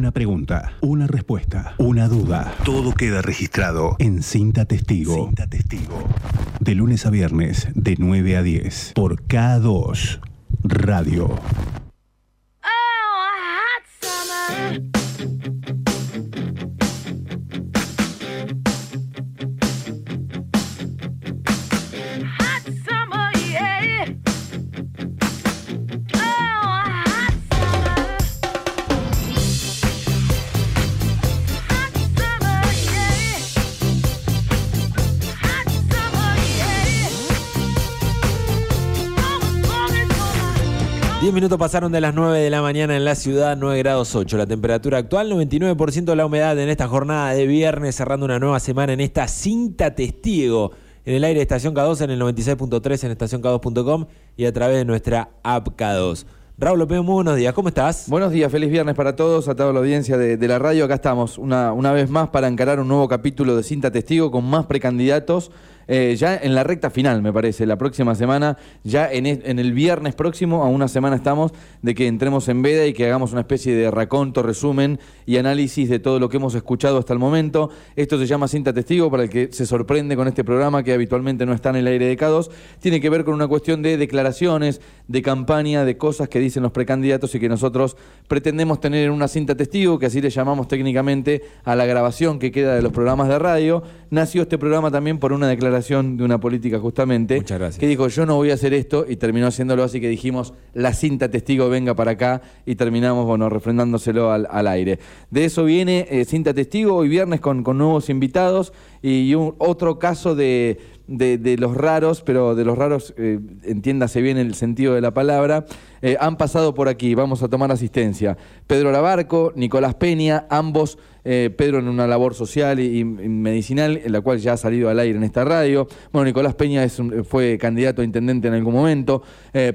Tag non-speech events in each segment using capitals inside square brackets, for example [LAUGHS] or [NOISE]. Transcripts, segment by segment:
Una pregunta, una respuesta, una duda. Todo queda registrado en Cinta Testigo. Cinta Testigo. De lunes a viernes, de 9 a 10. Por K2 Radio. Minutos pasaron de las 9 de la mañana en la ciudad, 9 grados 8. La temperatura actual, 99% de la humedad en esta jornada de viernes, cerrando una nueva semana en esta cinta testigo. En el aire de Estación K2, en el 96.3, en estacionk2.com y a través de nuestra app K2. Raúl López, muy buenos días, ¿cómo estás? Buenos días, feliz viernes para todos, a toda la audiencia de, de la radio. Acá estamos una, una vez más para encarar un nuevo capítulo de Cinta Testigo con más precandidatos. Eh, ya en la recta final, me parece, la próxima semana, ya en, el viernes próximo, a una semana estamos, de que entremos en veda y que hagamos una especie de raconto, resumen y análisis de todo lo que hemos escuchado hasta el momento. Esto se llama Cinta Testigo, para el que se sorprende con este programa que habitualmente no está en el aire de K2. Tiene que ver con una cuestión de declaraciones, de campaña, de cosas que dicen los precandidatos y que nosotros pretendemos tener en una cinta testigo, que así le llamamos técnicamente a la grabación que queda de los programas de radio. Nació este programa también por una declaración de una política justamente, Muchas gracias. que dijo yo no voy a hacer esto y terminó haciéndolo así que dijimos la cinta testigo venga para acá y terminamos, bueno, refrendándoselo al, al aire. De eso viene eh, cinta testigo hoy viernes con, con nuevos invitados y un, otro caso de, de- los raros, pero de los raros, eh, entiéndase bien el sentido de la palabra, eh, han pasado por aquí, vamos a tomar asistencia. Pedro Labarco, Nicolás Peña, ambos, eh, Pedro en una labor social y, medicinal, en la cual ya ha salido al aire en esta radio. Bueno, Nicolás Peña es fue candidato a intendente en algún momento.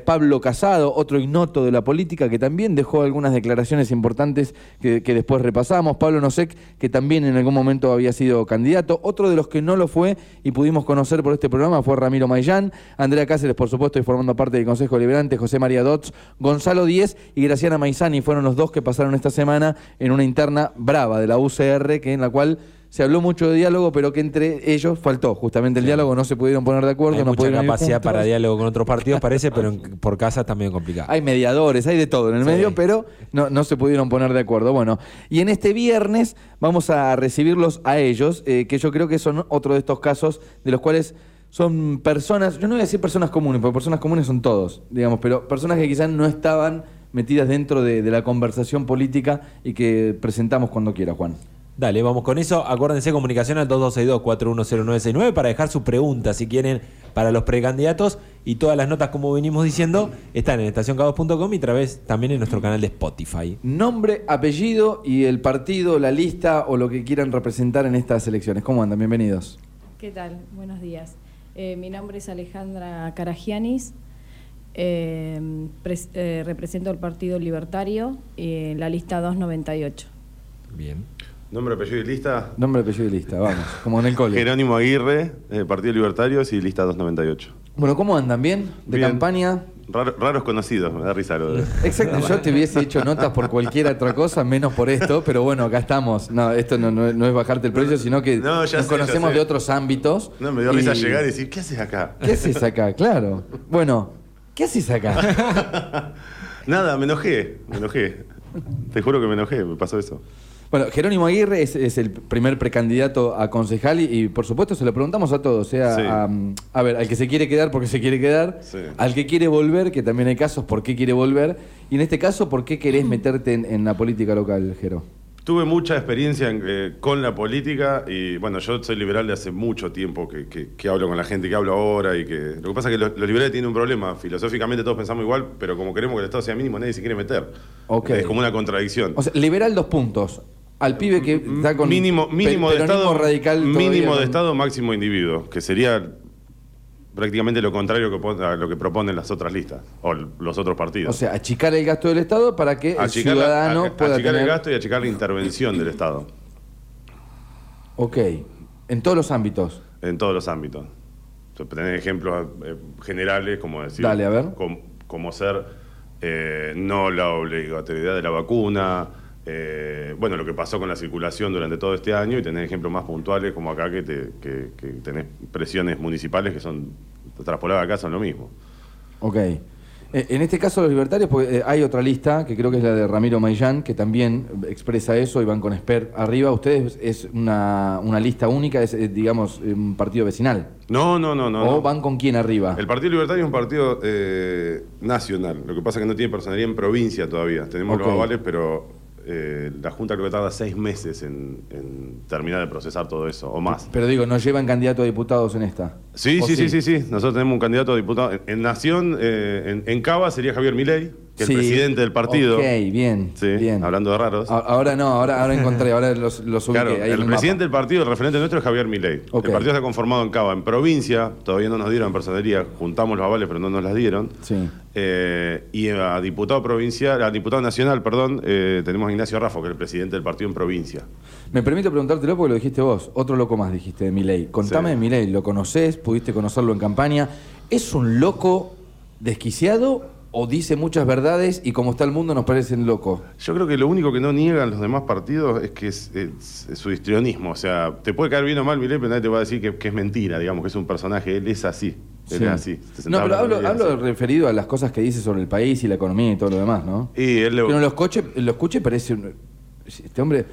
Pablo Casado, otro ignoto de la política, que también dejó algunas declaraciones importantes que, después repasamos. Pablo Nosek, que también en algún momento había sido candidato. De los que no lo fue y pudimos conocer por este programa fue Ramiro Mayán. Andrea Cáceres, por supuesto, y formando parte del Consejo Liberante, José María Dotz, Gonzalo Díez y Graciana Maizani fueron los dos que pasaron esta semana en una interna brava de la UCR, que en la cual se habló mucho de diálogo, pero que entre ellos faltó justamente el diálogo, no se pudieron poner de acuerdo, Hay no mucha capacidad para diálogo con otros partidos, parece, pero en- por casa está medio complicado. Hay mediadores, hay de todo en el Sí. medio, pero no, no se pudieron poner de acuerdo. Bueno, y en este viernes vamos a recibirlos a ellos, eh, que yo creo que son otro de estos casos de los cuales son personas, yo no voy a decir personas comunes, porque personas comunes son todos, digamos, pero personas que quizás no estaban metidas dentro de, de la conversación política y que presentamos cuando quiera, Juan. Dale, vamos con eso. Acuérdense, comunicación al 2262-410969 para dejar su pregunta, si quieren, para los precandidatos. Y todas las notas, como venimos diciendo, están en estacioncados.com y a través también en nuestro canal de Spotify. Nombre, apellido y el partido, la lista o lo que quieran representar en estas elecciones. ¿Cómo andan? Bienvenidos. ¿Qué tal? Buenos días. Eh, mi nombre es Alejandra Caragianis. eh, eh, represento el Partido Libertario, eh, la lista 298. Bien. Nombre, apellido y lista. Nombre, apellido y lista, vamos, como en el cole. Jerónimo Aguirre, eh, Partido Libertarios y lista 298. Bueno, ¿cómo andan? ¿Bien? ¿De Bien. campaña? Raro- raros conocidos, me da risa lo de. [LAUGHS] Exacto, yo te hubiese hecho notas por cualquier otra cosa, menos por esto, pero bueno, acá estamos. No, esto no, no es- no es bajarte el precio, sino que No, nos sé, conocemos de otros ámbitos. No, me dio risa llegar y decir, ¿qué haces acá? ¿Qué haces acá? Claro. Bueno, ¿qué haces acá? [LAUGHS] Nada, me enojé, me enojé. Te juro que me enojé, me pasó eso. Bueno, Jerónimo Aguirre es, es el primer precandidato a concejal y, y, por supuesto se lo preguntamos a todos, o sea, Sí. a, a ver, al que se quiere quedar porque se quiere quedar, Sí. al que quiere volver, que también hay casos por qué quiere volver, y en este caso, ¿por qué querés meterte en, en la política local, Jero? Tuve mucha experiencia en, eh, con la política y bueno, yo soy liberal de hace mucho tiempo que, que- que hablo con la gente que hablo ahora y que lo que pasa es que los, los liberales tienen un problema, filosóficamente todos pensamos igual, pero como queremos que el Estado sea mínimo nadie se quiere meter. Es como una contradicción. O sea, liberal dos puntos. Al pibe que está con mínimo mínimo de estado radical mínimo de estado máximo individuo que sería prácticamente lo contrario que a lo que proponen las otras listas o los otros partidos O sea, achicar el gasto del Estado para que el achicar, la- ciudadano a- pueda achicar tener... el gasto y achicar la intervención del Estado Ok, en todos los ámbitos. en todos los ámbitos tener ejemplos eh, generales como decir Dale, a ver. com- como ser eh, no la obligatoriedad de la vacuna Eh, bueno, lo que pasó con la circulación durante todo este año y tenés ejemplos más puntuales como acá que, te- que- que tenés presiones municipales que son traspoladas acá son lo mismo. Ok. Eh, En este caso los libertarios, porque eh, hay otra lista, que creo que es la de Ramiro Maillán, que también expresa eso y van con Esper arriba. Ustedes es una, una lista única, es, digamos, un partido vecinal. No, no, no, no. ¿O van con quién arriba? El Partido Libertario es un partido eh, nacional. Lo que pasa es que no tiene personalidad en provincia todavía. Tenemos los avales, pero eh, la Junta creo que tarda seis meses en, en terminar de procesar todo eso, o más. Pero digo, no llevan candidato a diputados en esta. Sí, ¿O sí, sí, sí, sí. Nosotros tenemos un candidato a diputado. En, en Nación, eh, en, en Cava sería Javier Milei, que Sí. el presidente del partido. Ok, bien, Sí, bien. hablando de raros. Ahora no, ahora, ahora [LAUGHS] encontré, ahora los, los ubiqué. Claro, ahí el mapa. presidente del partido, el referente nuestro es Javier Milei. El partido está conformado en Cava. En provincia, todavía no nos dieron personería, juntamos los avales, pero no nos las dieron. Sí. Eh, y a diputado provincial, a diputado nacional, perdón, eh, tenemos a Ignacio Raffo, que es el presidente del partido en provincia. Me permito preguntártelo porque lo dijiste vos. Otro loco más dijiste de Milei. Contame Sí. de Milei, ¿lo conocés? ¿Pudiste conocerlo en campaña? ¿Es un loco desquiciado o dice muchas verdades y como está el mundo nos parecen locos? Yo creo que lo único que no niegan los demás partidos es que es, es- es su histrionismo. O sea, te puede caer bien o mal Milei, pero nadie te va a decir que, que es mentira, digamos, que es un personaje. Él es así. Él Sí. es así. No, pero hablo, hablo referido a las cosas que dice sobre el país y la economía y todo lo demás, ¿no? Y él le- uno lo escuche, lo escuche parece un... Este hombre...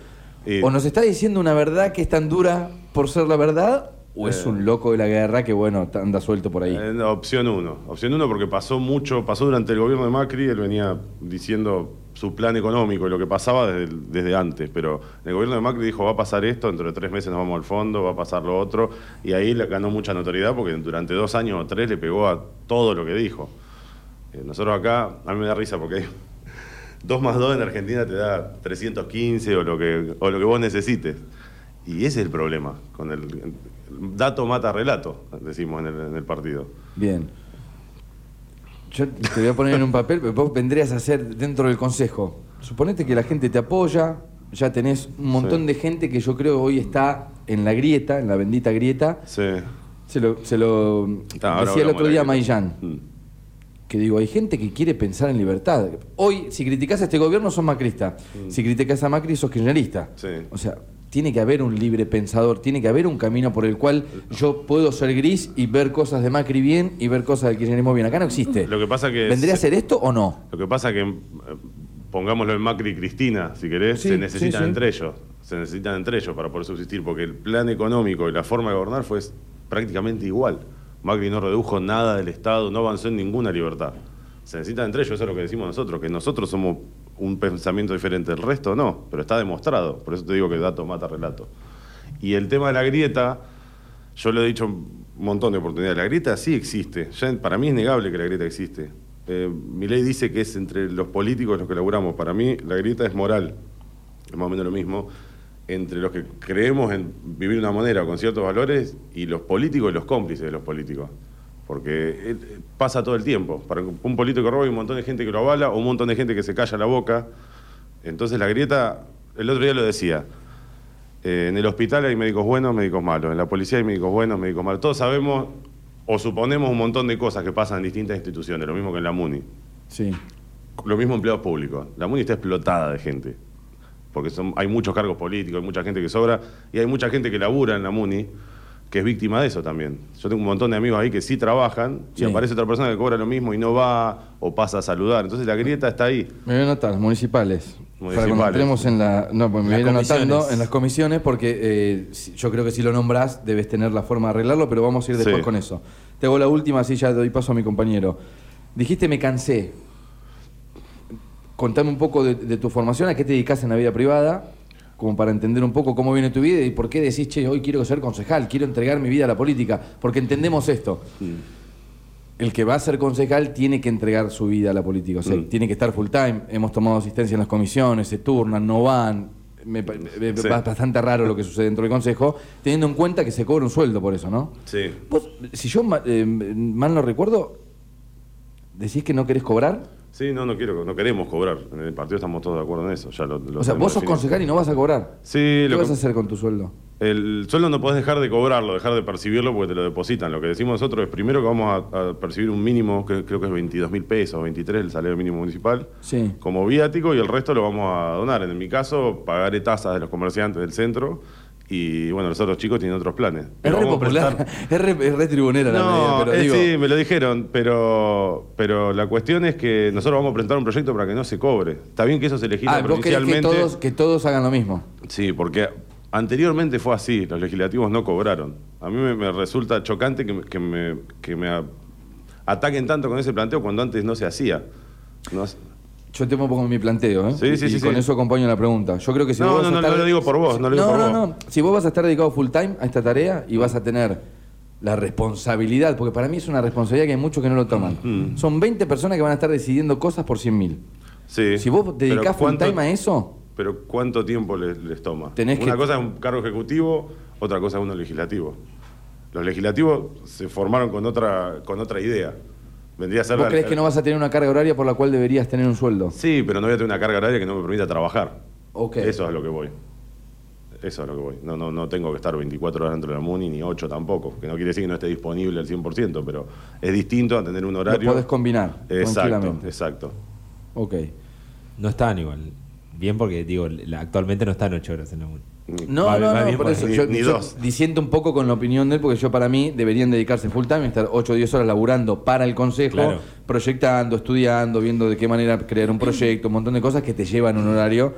Y- O nos está diciendo una verdad que es tan dura por ser la verdad, o es Eh. un loco de la guerra que, bueno, anda suelto por ahí. Eh, opción uno. Opción uno porque pasó mucho, pasó durante el gobierno de Macri, él venía diciendo su plan económico y lo que pasaba desde, desde antes, pero el gobierno de Macri dijo va a pasar esto, dentro de tres meses nos vamos al fondo, va a pasar lo otro, y ahí ganó mucha notoriedad porque durante dos años o tres le pegó a todo lo que dijo. Eh, nosotros acá, a mí me da risa porque [LAUGHS] hay 2 más 2 en Argentina te da 315 o lo que, o lo que vos necesites. Y ese es el problema. Con el dato mata relato, decimos en el, en el partido. Bien. Yo te voy a poner en un papel, pero vos vendrías a ser dentro del consejo. Suponete que la gente te apoya, ya tenés un montón Sí. de gente que yo creo hoy está en la grieta, en la bendita grieta. Sí. Se lo, se lo Ah, decía el otro día Maillán, Mm. que digo, hay gente que quiere pensar en libertad. Hoy, si criticás a este gobierno, sos macrista. Si criticás a Macri, sos kirchnerista. Mm. Sí. O sea, tiene que haber un libre pensador, tiene que haber un camino por el cual yo puedo ser gris y ver cosas de Macri bien y ver cosas del kirchnerismo bien. Acá no existe. Lo que pasa que ¿Vendría a se- ser esto o no? Lo que pasa que, eh, pongámoslo en Macri y Cristina, si querés, Sí, se necesitan sí, sí. entre ellos. Se necesitan entre ellos para poder subsistir, porque el plan económico y la forma de gobernar fue prácticamente igual. Macri no redujo nada del Estado, no avanzó en ninguna libertad. Se necesitan entre ellos, eso es lo que decimos nosotros, que nosotros somos un pensamiento diferente, el resto no, pero está demostrado. Por eso te digo que dato mata relato. Y el tema de la grieta, yo lo he dicho un montón de oportunidades. La grieta sí existe. Para mí es negable que la grieta existe. Eh, mi ley dice que es entre los políticos los que laburamos. Para mí la grieta es moral. Es más o menos lo mismo. Entre los que creemos en vivir de una manera con ciertos valores y los políticos y los cómplices de los políticos. Porque eh, pasa todo el tiempo. Para un político que roba hay un montón de gente que lo avala o un montón de gente que se calla la boca. Entonces la grieta, el otro día lo decía, eh, en el hospital hay médicos buenos, médicos malos. En la policía hay médicos buenos, médicos malos. Todos sabemos o suponemos un montón de cosas que pasan en distintas instituciones, lo mismo que en la MUNI. Sí. Lo mismo empleados públicos. La MUNI está explotada de gente. Porque son, hay muchos cargos políticos, hay mucha gente que sobra y hay mucha gente que labura en la MUNI que es víctima de eso también. Yo tengo un montón de amigos ahí que sí trabajan y Sí. aparece otra persona que cobra lo mismo y no va o pasa a saludar. Entonces la grieta está ahí. Me voy a anotar, municipales. Para Municipales. entremos en la. No, pues me Las voy a ir anotando comisiones. en las comisiones porque eh, yo creo que si lo nombras debes tener la forma de arreglarlo, pero vamos a ir después Sí. con eso. Te hago la última, así ya doy paso a mi compañero. Dijiste me cansé. Contame un poco de, de tu formación, a qué te dedicas en la vida privada, como para entender un poco cómo viene tu vida y por qué decís, che, hoy quiero ser concejal, quiero entregar mi vida a la política, porque entendemos esto. El que va a ser concejal tiene que entregar su vida a la política, o sea, Mm. tiene que estar full time. Hemos tomado asistencia en las comisiones, se turnan, no van. Me, Sí. Bastante raro lo que sucede dentro del consejo, teniendo en cuenta que se cobra un sueldo por eso, ¿no? Sí. Vos, si yo eh, mal no recuerdo, decís que no querés cobrar. Sí, no, no quiero, no queremos cobrar. En el partido estamos todos de acuerdo en eso. Ya lo, lo o sea, vos sos definido. concejal y no vas a cobrar. Sí, ¿Qué lo vas a hacer con tu sueldo? El sueldo no podés dejar de cobrarlo, dejar de percibirlo porque te lo depositan. Lo que decimos nosotros es primero que vamos a, a percibir un mínimo, que creo que es 22 mil pesos, 23 el salario mínimo municipal, Sí. como viático y el resto lo vamos a donar. En mi caso, pagaré tasas de los comerciantes del centro y bueno, los otros chicos tienen otros planes. Es re popular, prestar- [LAUGHS] es re, es re tribunera la no, medida, pero eh, digo... sí, me lo dijeron, pero, pero la cuestión es que nosotros vamos a presentar un proyecto para que no se cobre. Está bien que eso se legisla Ah, vos querés que provincialmente. todos, que todos hagan lo mismo. Sí, porque anteriormente fue así, los legislativos no cobraron. A mí me, me resulta chocante que, me- que me, que me ataquen tanto con ese planteo cuando antes no se hacía. No, Yo te pongo mi planteo, ¿eh? Sí, y, sí, y sí, con sí. eso acompaño la pregunta. Yo creo que si No, vos vas no, a no, estar... no lo digo por vos, no lo digo no, por no, vos. no. Si vos vas a estar dedicado full time a esta tarea y vas a tener la responsabilidad, porque para mí es una responsabilidad que hay muchos que no lo toman. Mm. Son 20 personas que van a estar decidiendo cosas por 100 mil. sí. Si vos dedicás full ¿cuánto- time a eso, Pero ¿cuánto tiempo les, les toma? Tenés Una que- cosa es un cargo ejecutivo, otra cosa es uno legislativo. Los legislativos se formaron con otra, con otra idea. Vendría a ser ¿vos la- crees que no vas a tener una carga horaria por la cual deberías tener un sueldo? Sí, pero no voy a tener una carga horaria que no me permita trabajar. Ok. Eso es a lo que voy. Eso es a lo que voy. No, no, no tengo que estar 24 horas dentro de la MUNI ni 8 tampoco. Que no quiere decir que no esté disponible al 100%, pero es distinto a tener un horario. Lo podés combinar Exacto, tranquilamente. exacto. Ok. No están igual. Bien porque, digo, la- actualmente no están ocho horas en la No, no, no, bien por eso ahí. yo, Ni- yo dos. disiento un poco con la opinión de él, porque yo para mí deberían dedicarse full time, estar 8 o 10 horas laburando para el consejo, Claro. proyectando, estudiando, viendo de qué manera crear un proyecto, un montón de cosas que te llevan un horario.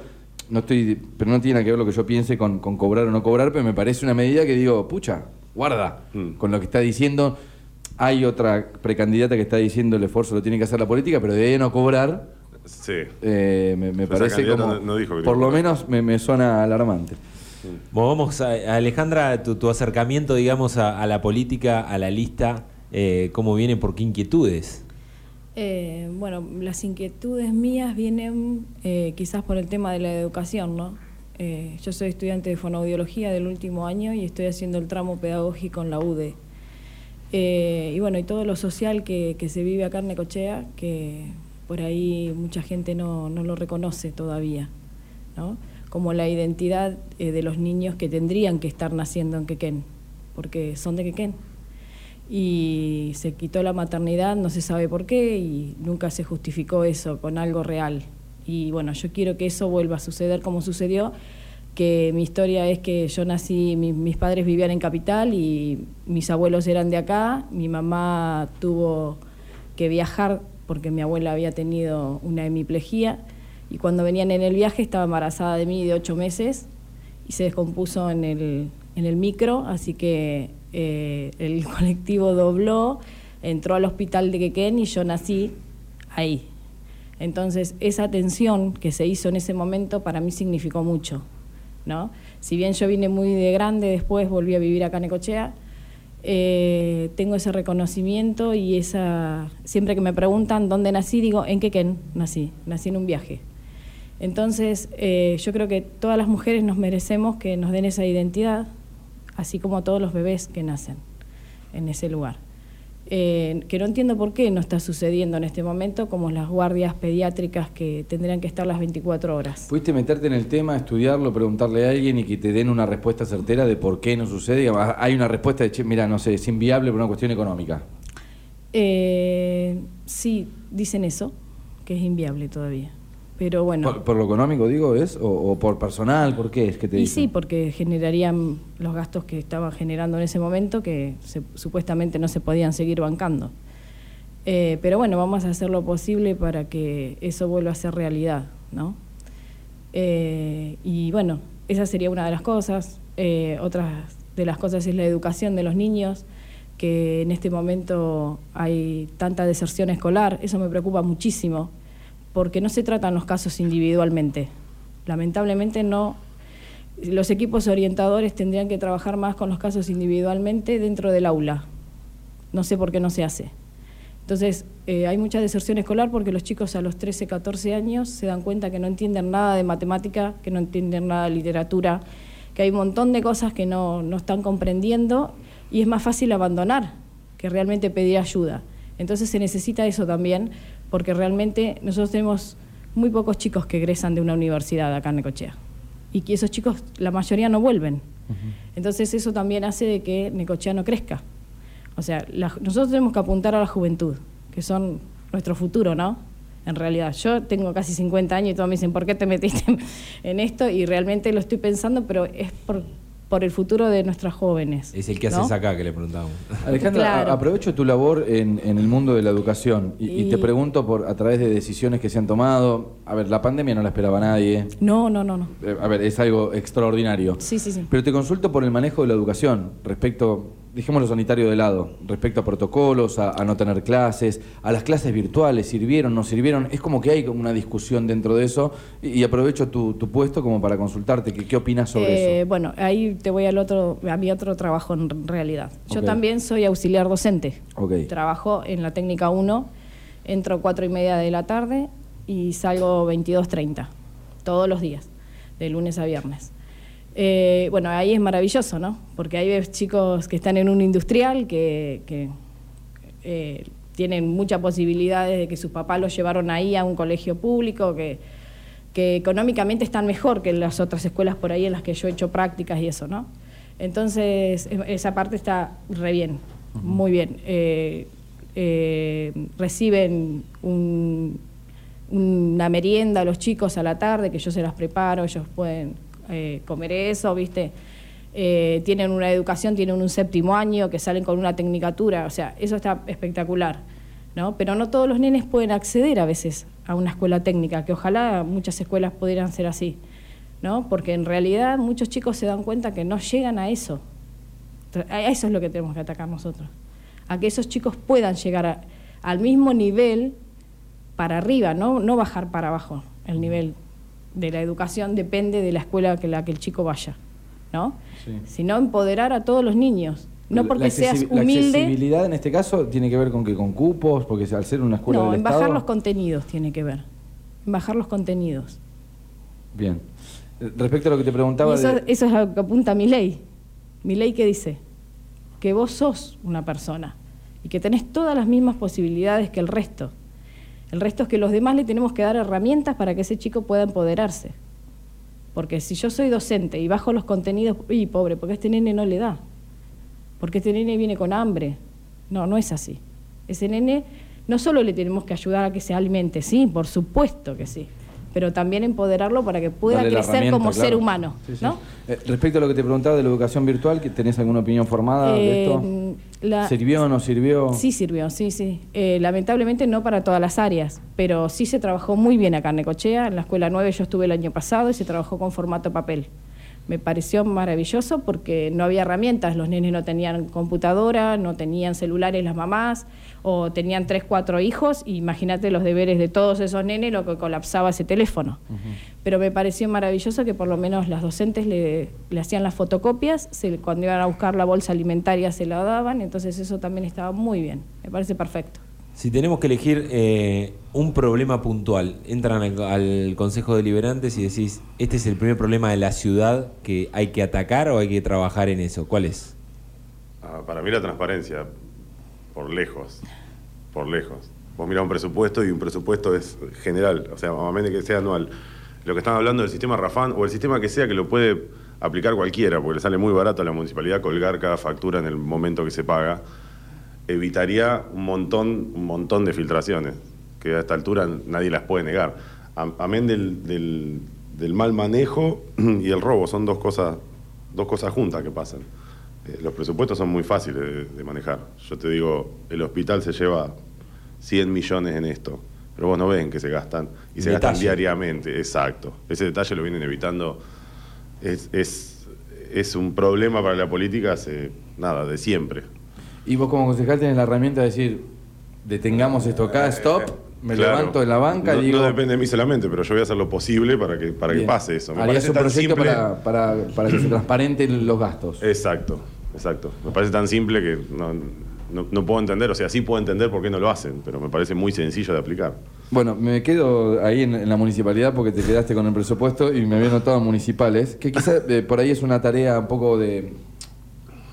No estoy, pero no tiene nada que ver lo que yo piense con, con cobrar o no cobrar, pero me parece una medida que digo, pucha, guarda Mm. con lo que está diciendo. Hay otra precandidata que está diciendo el esfuerzo lo tiene que hacer la política, pero de no cobrar, Sí. eh, me, parece como, no- no dijo que por lo menos me, me suena alarmante. Bueno, vamos a, Alejandra, tu, tu acercamiento, digamos, a, la política, a la lista, eh, ¿cómo viene? ¿Por qué inquietudes? Eh, bueno, las inquietudes mías vienen eh, quizás por el tema de la educación, ¿no? Yo soy estudiante de fonoaudiología del último año y estoy haciendo el tramo pedagógico en la UDE. Y bueno, y todo lo social que, que se vive acá en Necochea, que por ahí mucha gente no, no lo reconoce todavía, ¿no? Como la identidad eh, de los niños que tendrían que estar naciendo en Quequén, porque son de Quequén. Y se quitó la maternidad, no se sabe por qué, y nunca se justificó eso con algo real. Y bueno, yo quiero que eso vuelva a suceder como sucedió, que mi historia es que yo nací, mi- mis padres vivían en Capital y mis abuelos eran de acá, mi mamá tuvo que viajar porque mi abuela había tenido una hemiplegia y cuando venían en el viaje estaba embarazada de mí de ocho meses y se descompuso en el, en el micro, así que eh, el [LAUGHS] colectivo dobló, entró al hospital de Quequén y yo nací ahí. Entonces, esa atención que se hizo en ese momento para mí significó mucho, ¿no? Si bien yo vine muy de grande, después volví a vivir acá en Ecochea, eh, tengo ese reconocimiento y esa... Siempre que me preguntan dónde nací, digo, en Quequén nací, nací en un viaje. Entonces, eh, yo creo que todas las mujeres nos merecemos que nos den esa identidad, así como todos los bebés que nacen en ese lugar. Eh, que no entiendo por qué no está sucediendo en este momento, como las guardias pediátricas que tendrían que estar las 24 horas. ¿Pudiste meterte en el tema, estudiarlo, preguntarle a alguien y que te den una respuesta certera de por qué no sucede? Digamos, Hay una respuesta de, che, mira, no sé, es inviable por una cuestión económica. Eh, sí, dicen eso, que es inviable todavía. Pero bueno. ¿Por, por lo económico, digo, es? O, o por personal? ¿Por qué es que te Y dicen? sí, porque generarían los gastos que estaban generando en ese momento que se- supuestamente no se podían seguir bancando. Eh, pero bueno, vamos a hacer lo posible para que eso vuelva a ser realidad, ¿no? Eh, y bueno, esa sería una de las cosas. Eh, otra de las cosas es la educación de los niños, que en este momento hay tanta deserción escolar. Eso me preocupa muchísimo, porque no se tratan los casos individualmente. Lamentablemente no. Los equipos orientadores tendrían que trabajar más con los casos individualmente dentro del aula. No sé por qué no se hace. Entonces, eh, hay mucha deserción escolar porque los chicos a los 13, 14 años se dan cuenta que no entienden nada de matemática, que no entienden nada de literatura, que hay un montón de cosas que no, no están comprendiendo y es más fácil abandonar que realmente pedir ayuda. Entonces se necesita eso también porque realmente nosotros tenemos muy pocos chicos que egresan de una universidad acá en Necochea y que esos chicos, la mayoría no vuelven. Entonces eso también hace de que Necochea no crezca. O sea, la- nosotros tenemos que apuntar a la juventud, que son nuestro futuro, ¿no? En realidad, yo tengo casi 50 años y todos me dicen, ¿por qué te metiste en esto? Y realmente lo estoy pensando, pero es por, por el futuro de nuestras jóvenes. Es el que ¿no? haces acá que le preguntamos. Alejandra, Claro. aprovecho tu labor en, en el mundo de la educación y, y te pregunto por a través de decisiones que se han tomado. A ver, la pandemia no la esperaba nadie. No, no, no, no. Eh, A ver, es algo extraordinario. Sí, sí, sí. Pero te consulto por el manejo de la educación respecto, dejemos lo sanitario de lado, respecto a protocolos, a, a no tener clases, a las clases virtuales, sirvieron, no sirvieron. Es como que hay como una discusión dentro de eso y, aprovecho tu, tu puesto como para consultarte. ¿Qué, qué opinas sobre Eh, eso? Bueno, ahí te voy al otro, a mi otro trabajo en realidad. Yo también soy auxiliar docente. Trabajo en la técnica 1, entro cuatro y media de la tarde y salgo 22.30, todos los días, de lunes a viernes. Eh, bueno, ahí es maravilloso, ¿no? Porque ahí ves chicos que están en un industrial, que, que, eh, tienen muchas posibilidades de que sus papás los llevaron ahí a un colegio público, que, que económicamente están mejor que las otras escuelas por ahí en las que yo he hecho prácticas y eso, ¿no? Entonces, esa parte está re bien, muy bien. Eh, eh, reciben un- una merienda los chicos a la tarde, que yo se las preparo, ellos pueden eh, comer eso, ¿viste? Eh, tienen una educación, tienen un séptimo año, que salen con una tecnicatura, o sea, eso está espectacular, ¿no? Pero no todos los nenes pueden acceder a veces a una escuela técnica, que ojalá muchas escuelas pudieran ser así, ¿no? Porque en realidad muchos chicos se dan cuenta que no llegan a eso. A eso es lo que tenemos que atacar nosotros. A que esos chicos puedan llegar al mismo nivel para arriba, ¿no? no bajar para abajo. El nivel de la educación depende de la escuela que la que el chico vaya, ¿no? Sí. Sino empoderar a todos los niños. No porque seas accesi- La humilde, accesibilidad en este caso tiene que ver con que con cupos, porque al ser una escuela no, del en bajar los contenidos tiene que ver. En bajar los contenidos. Bien. Eh, Respecto a lo que te preguntaba... Eso, de- eso es a lo que apunta mi ley. Mi ley que dice que vos sos una persona y que tenés todas las mismas posibilidades que el resto. El resto es que los demás le tenemos que dar herramientas para que ese chico pueda empoderarse. Porque si yo soy docente y bajo los contenidos, y pobre, porque este nene no le da. Porque este nene viene con hambre. No, no es así. Ese nene no solo le tenemos que ayudar a que se alimente, sí, por supuesto que sí, pero también empoderarlo para que pueda crecer como claro. ser humano. Sí, sí. ¿no? Eh, respecto a lo que te preguntaba de la educación virtual, ¿que ¿tenés alguna opinión formada de esto? La- ¿Sirvió o no sirvió? Sí sirvió, sí, sí. Eh, lamentablemente no para todas las áreas, pero sí se trabajó muy bien acá en Necochea. En la Escuela 9 yo estuve el año pasado y se trabajó con formato papel. Me pareció maravilloso porque no había herramientas, los nenes no tenían computadora, no tenían celulares las mamás, o tenían tres, cuatro hijos, y imagínate los deberes de todos esos nenes, lo que colapsaba ese teléfono. Pero me pareció maravilloso que por lo menos las docentes le, le hacían las fotocopias, se- cuando iban a buscar la bolsa alimentaria se la daban, entonces eso también estaba muy bien, me parece perfecto. Si tenemos que elegir eh, un problema puntual, entran al, al Consejo Deliberantes y decís, este es el primer problema de la ciudad que hay que atacar o hay que trabajar en eso. ¿Cuál es? Ah, para mí la transparencia, por lejos, por lejos. Vos mirás un presupuesto y un presupuesto es general, o sea, a menos que sea anual. Lo que están hablando del sistema Rafán o el sistema que sea que lo puede aplicar cualquiera, porque le sale muy barato a la municipalidad colgar cada factura en el momento que se paga, evitaría un montón, un montón de filtraciones, que a esta altura nadie las puede negar. Am- Amén del, del- del mal manejo y el robo, son dos cosas, dos cosas juntas que pasan. Eh, los presupuestos son muy fáciles de, de manejar. Yo te digo, el hospital se lleva 100 millones en esto, pero vos no ven que se gastan y se gastan diariamente, exacto. Ese detalle lo vienen evitando. Es, es, es un problema para la política hace nada, de siempre. Y vos como concejal tenés la herramienta de decir, detengamos esto acá, stop, me Claro. levanto en la banca no, y digo... No depende de mí solamente, pero yo voy a hacer lo posible para que, para que pase eso. Me Harías un proyecto simple. para, para, para que se transparenten los gastos. Exacto, exacto. Me parece tan simple que no, no- no puedo entender, o sea, sí puedo entender por qué no lo hacen, pero me parece muy sencillo de aplicar. Bueno, me quedo ahí en, en la municipalidad porque te quedaste con el presupuesto y me había notado municipales, que quizás por ahí es una tarea un poco de...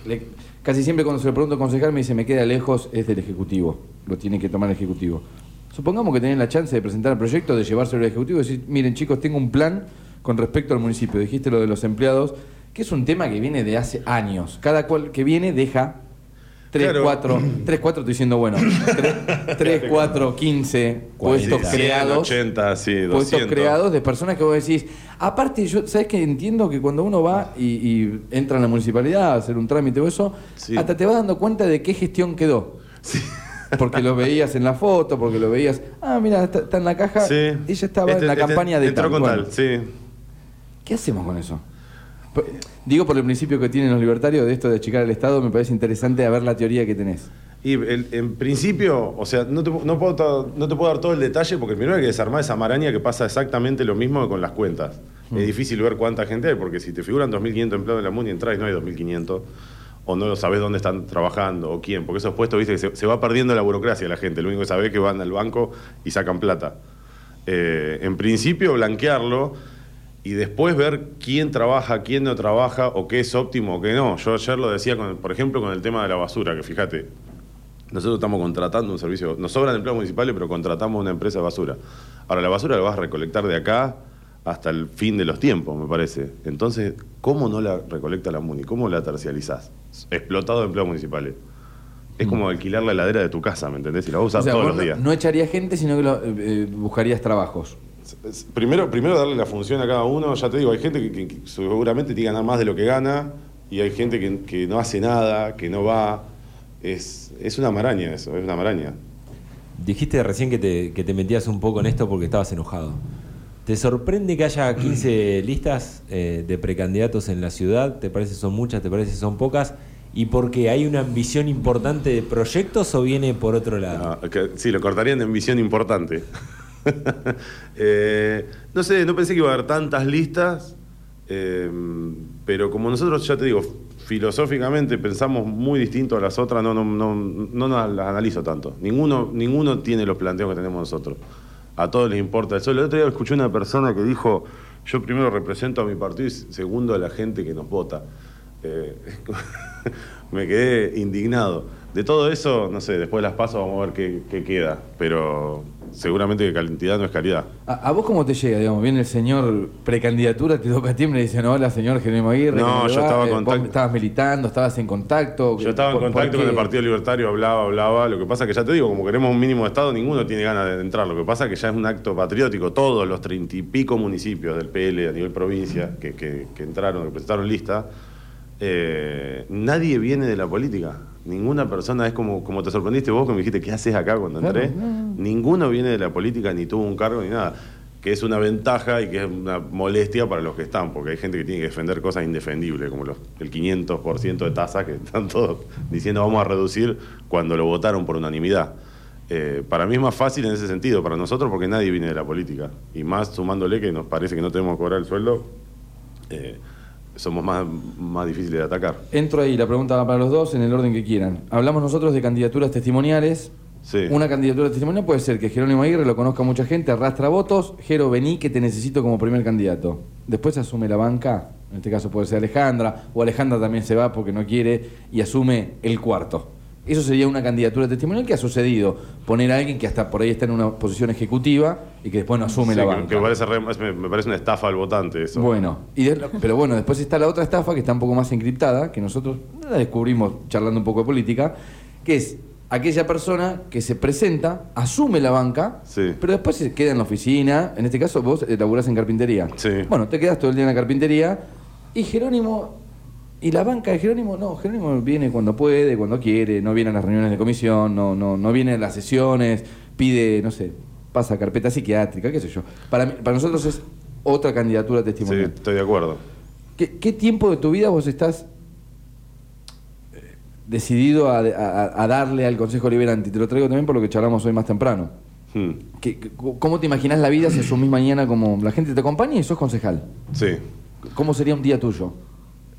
le- casi siempre cuando se lo pregunto al concejal me dice, me queda lejos, es del Ejecutivo, lo tiene que tomar el Ejecutivo. Supongamos que tenés la chance de presentar el proyecto, de llevárselo al Ejecutivo y decir, miren chicos, tengo un plan con respecto al municipio, dijiste lo de los empleados, que es un tema que viene de hace años. Cada cual que viene deja 3, Claro. 4, 3, 4 estoy diciendo bueno, 3, 4, 15 puestos 40. creados. 80, sí, 200. puestos creados de personas que vos decís, aparte yo, ¿sabes que Entiendo que cuando uno va y, y entra en la municipalidad a hacer un trámite o eso, Sí. hasta te vas dando cuenta de qué gestión quedó. Porque lo veías en la foto, porque lo veías, ah, mira, está, está en la caja, Sí. ella estaba Este- en la este- campaña de Entró tal. con Bueno, tal, sí. ¿Qué hacemos con eso? Digo por el principio que tienen los libertarios de esto de achicar el Estado, me parece interesante a ver la teoría que tenés. Y el- en principio, o sea, no te, no, puedo, no te puedo dar todo el detalle porque primero hay que desarmar esa maraña que pasa exactamente lo mismo que con las cuentas. Es difícil ver cuánta gente hay porque si te figuran 2.500 empleados en la MUNI, entras y no hay 2.500 o no sabes dónde están trabajando o quién, porque esos puestos, viste, que se, se va perdiendo la burocracia la gente. Lo único que sabes es que van al banco y sacan plata. Eh, en principio, blanquearlo y después ver quién trabaja, quién no trabaja o qué es óptimo o qué no. Yo ayer lo decía, con, por ejemplo, con el tema de la basura, que fíjate, nosotros estamos contratando un servicio, nos sobran empleados municipales, pero contratamos una empresa de basura. Ahora, la basura la vas a recolectar de acá hasta el fin de los tiempos, me parece. Entonces, ¿cómo no la recolecta la MUNI? ¿Cómo la tercializás? Explotado de empleados municipales. Es como alquilar la heladera de tu casa, ¿me entendés? Y la vas a usar O sea, todos los días. no, echarías gente, sino que lo- eh, eh, buscarías trabajos. Primero, primero darle la función a cada uno. Ya te digo, hay gente que, que- que seguramente tiene que ganar más de lo que gana y hay gente que, que no hace nada, que no va. Es, es una maraña eso, es una maraña. Dijiste recién que te, que te metías un poco en esto porque estabas enojado. ¿Te sorprende que haya 15 [CLEARS THROAT] listas eh, de precandidatos en la ciudad? ¿Te parece son muchas? ¿Te parece son pocas? ¿Y porque hay una ambición importante de proyectos o viene por otro lado? Ah, sí, lo cortarían en visión importante. [LAUGHS] Eh, no sé, no pensé que iba a haber tantas listas, eh, pero como nosotros, ya te digo, filosóficamente pensamos muy distinto a las otras, no, no, no, no las analizo tanto. Ninguno, ninguno tiene los planteos que tenemos nosotros. A todos les importa eso. El otro día escuché una persona que dijo, yo primero represento a mi partido y segundo a la gente que nos vota. Eh, [LAUGHS] me quedé indignado. De todo eso, no sé, después de las pasos vamos a ver qué, qué queda, pero seguramente que cantidad no es calidad. ¿A, a vos cómo te llega? Digamos, viene el señor precandidatura, te toca a timbre y dice, no, hola, señor Jerónimo Aguirre. No, ¿cómo le yo estaba en contacto. ¿Estabas militando? ¿Estabas en contacto? Yo estaba en ¿Por- por contacto con el Partido Libertario, hablaba, hablaba. Lo que pasa que ya te digo, como queremos un mínimo de Estado, ninguno tiene ganas de entrar. Lo que pasa que ya es un acto patriótico. Todos los treinta y pico municipios del PL a nivel provincia que, que- que entraron, que presentaron lista, eh, nadie viene de la política. Ninguna persona es como, como te sorprendiste vos que me dijiste, ¿qué haces acá cuando Claro, entré? no. Ninguno viene de la política, ni tuvo un cargo, ni nada. Que es una ventaja y que es una molestia para los que están, porque hay gente que tiene que defender cosas indefendibles, como los, el 500% de tasas que están todos diciendo vamos a reducir cuando lo votaron por unanimidad. Eh, para mí es más fácil en ese sentido, para nosotros, porque nadie viene de la política. Y más sumándole que nos parece que no tenemos que cobrar el sueldo, eh, somos más, más difíciles de atacar. Entro ahí, la pregunta va para los dos en el orden que quieran. Hablamos nosotros de candidaturas testimoniales. Sí. Una candidatura testimonial puede ser que Jerónimo Aguirre lo conozca mucha gente, arrastra votos. Jero, vení que te necesito como primer candidato. Después asume la banca, en este caso puede ser Alejandra, o Alejandra también se va porque no quiere y asume el cuarto. Eso sería una candidatura testimonial que ha sucedido. Poner a alguien que hasta por ahí está en una posición ejecutiva y que después no asume Sí, la banca. que parece re- me, parece una estafa al votante eso. Bueno, y de- pero bueno, después está la otra estafa que está un poco más encriptada, que nosotros la descubrimos charlando un poco de política, que es aquella persona que se presenta, asume la banca, Sí. pero después se queda en la oficina. En este caso, vos laburás en carpintería. Sí. Bueno, te quedas todo el día en la carpintería y Jerónimo. Y la banca de Jerónimo, no, Jerónimo viene cuando puede, cuando quiere, no viene a las reuniones de comisión, no, no, no viene a las sesiones, pide, no sé, pasa carpeta psiquiátrica, qué sé yo. Para, para nosotros es otra candidatura Sí, testimonial. estoy de acuerdo. ¿Qué, qué tiempo de tu vida vos estás eh, decidido a, a- a darle al Consejo Liberante? Te lo traigo también por lo que charlamos hoy más temprano. Hmm, ¿Qué- qué- ¿Cómo te imaginas la vida si asumís mañana como la gente te acompaña y sos concejal? Sí. ¿Cómo sería un día tuyo?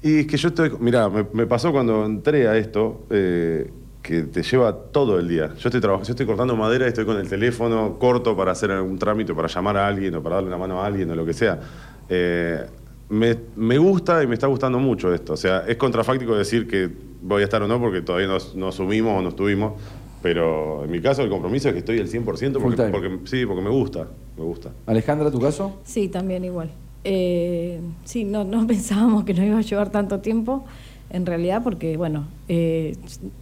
Y es que yo estoy. Mirá, me, me pasó cuando entré a esto eh, que te lleva todo el día. Yo estoy trabajando, yo estoy cortando madera y estoy con el teléfono corto para hacer algún trámite, para llamar a alguien o para darle una mano a alguien o lo que sea. Eh, me, me gusta y me está gustando mucho esto. O sea, es contrafáctico decir que voy a estar o no porque todavía no, no asumimos o no estuvimos. Pero en mi caso el compromiso es que estoy al 100% Full porque, porque sí, porque me gusta, me gusta. Alejandra, ¿tu caso? Sí, también igual. Eh, sí, no, no [LAUGHS] pensábamos que nos iba a llevar tanto tiempo, en realidad, porque, bueno, eh,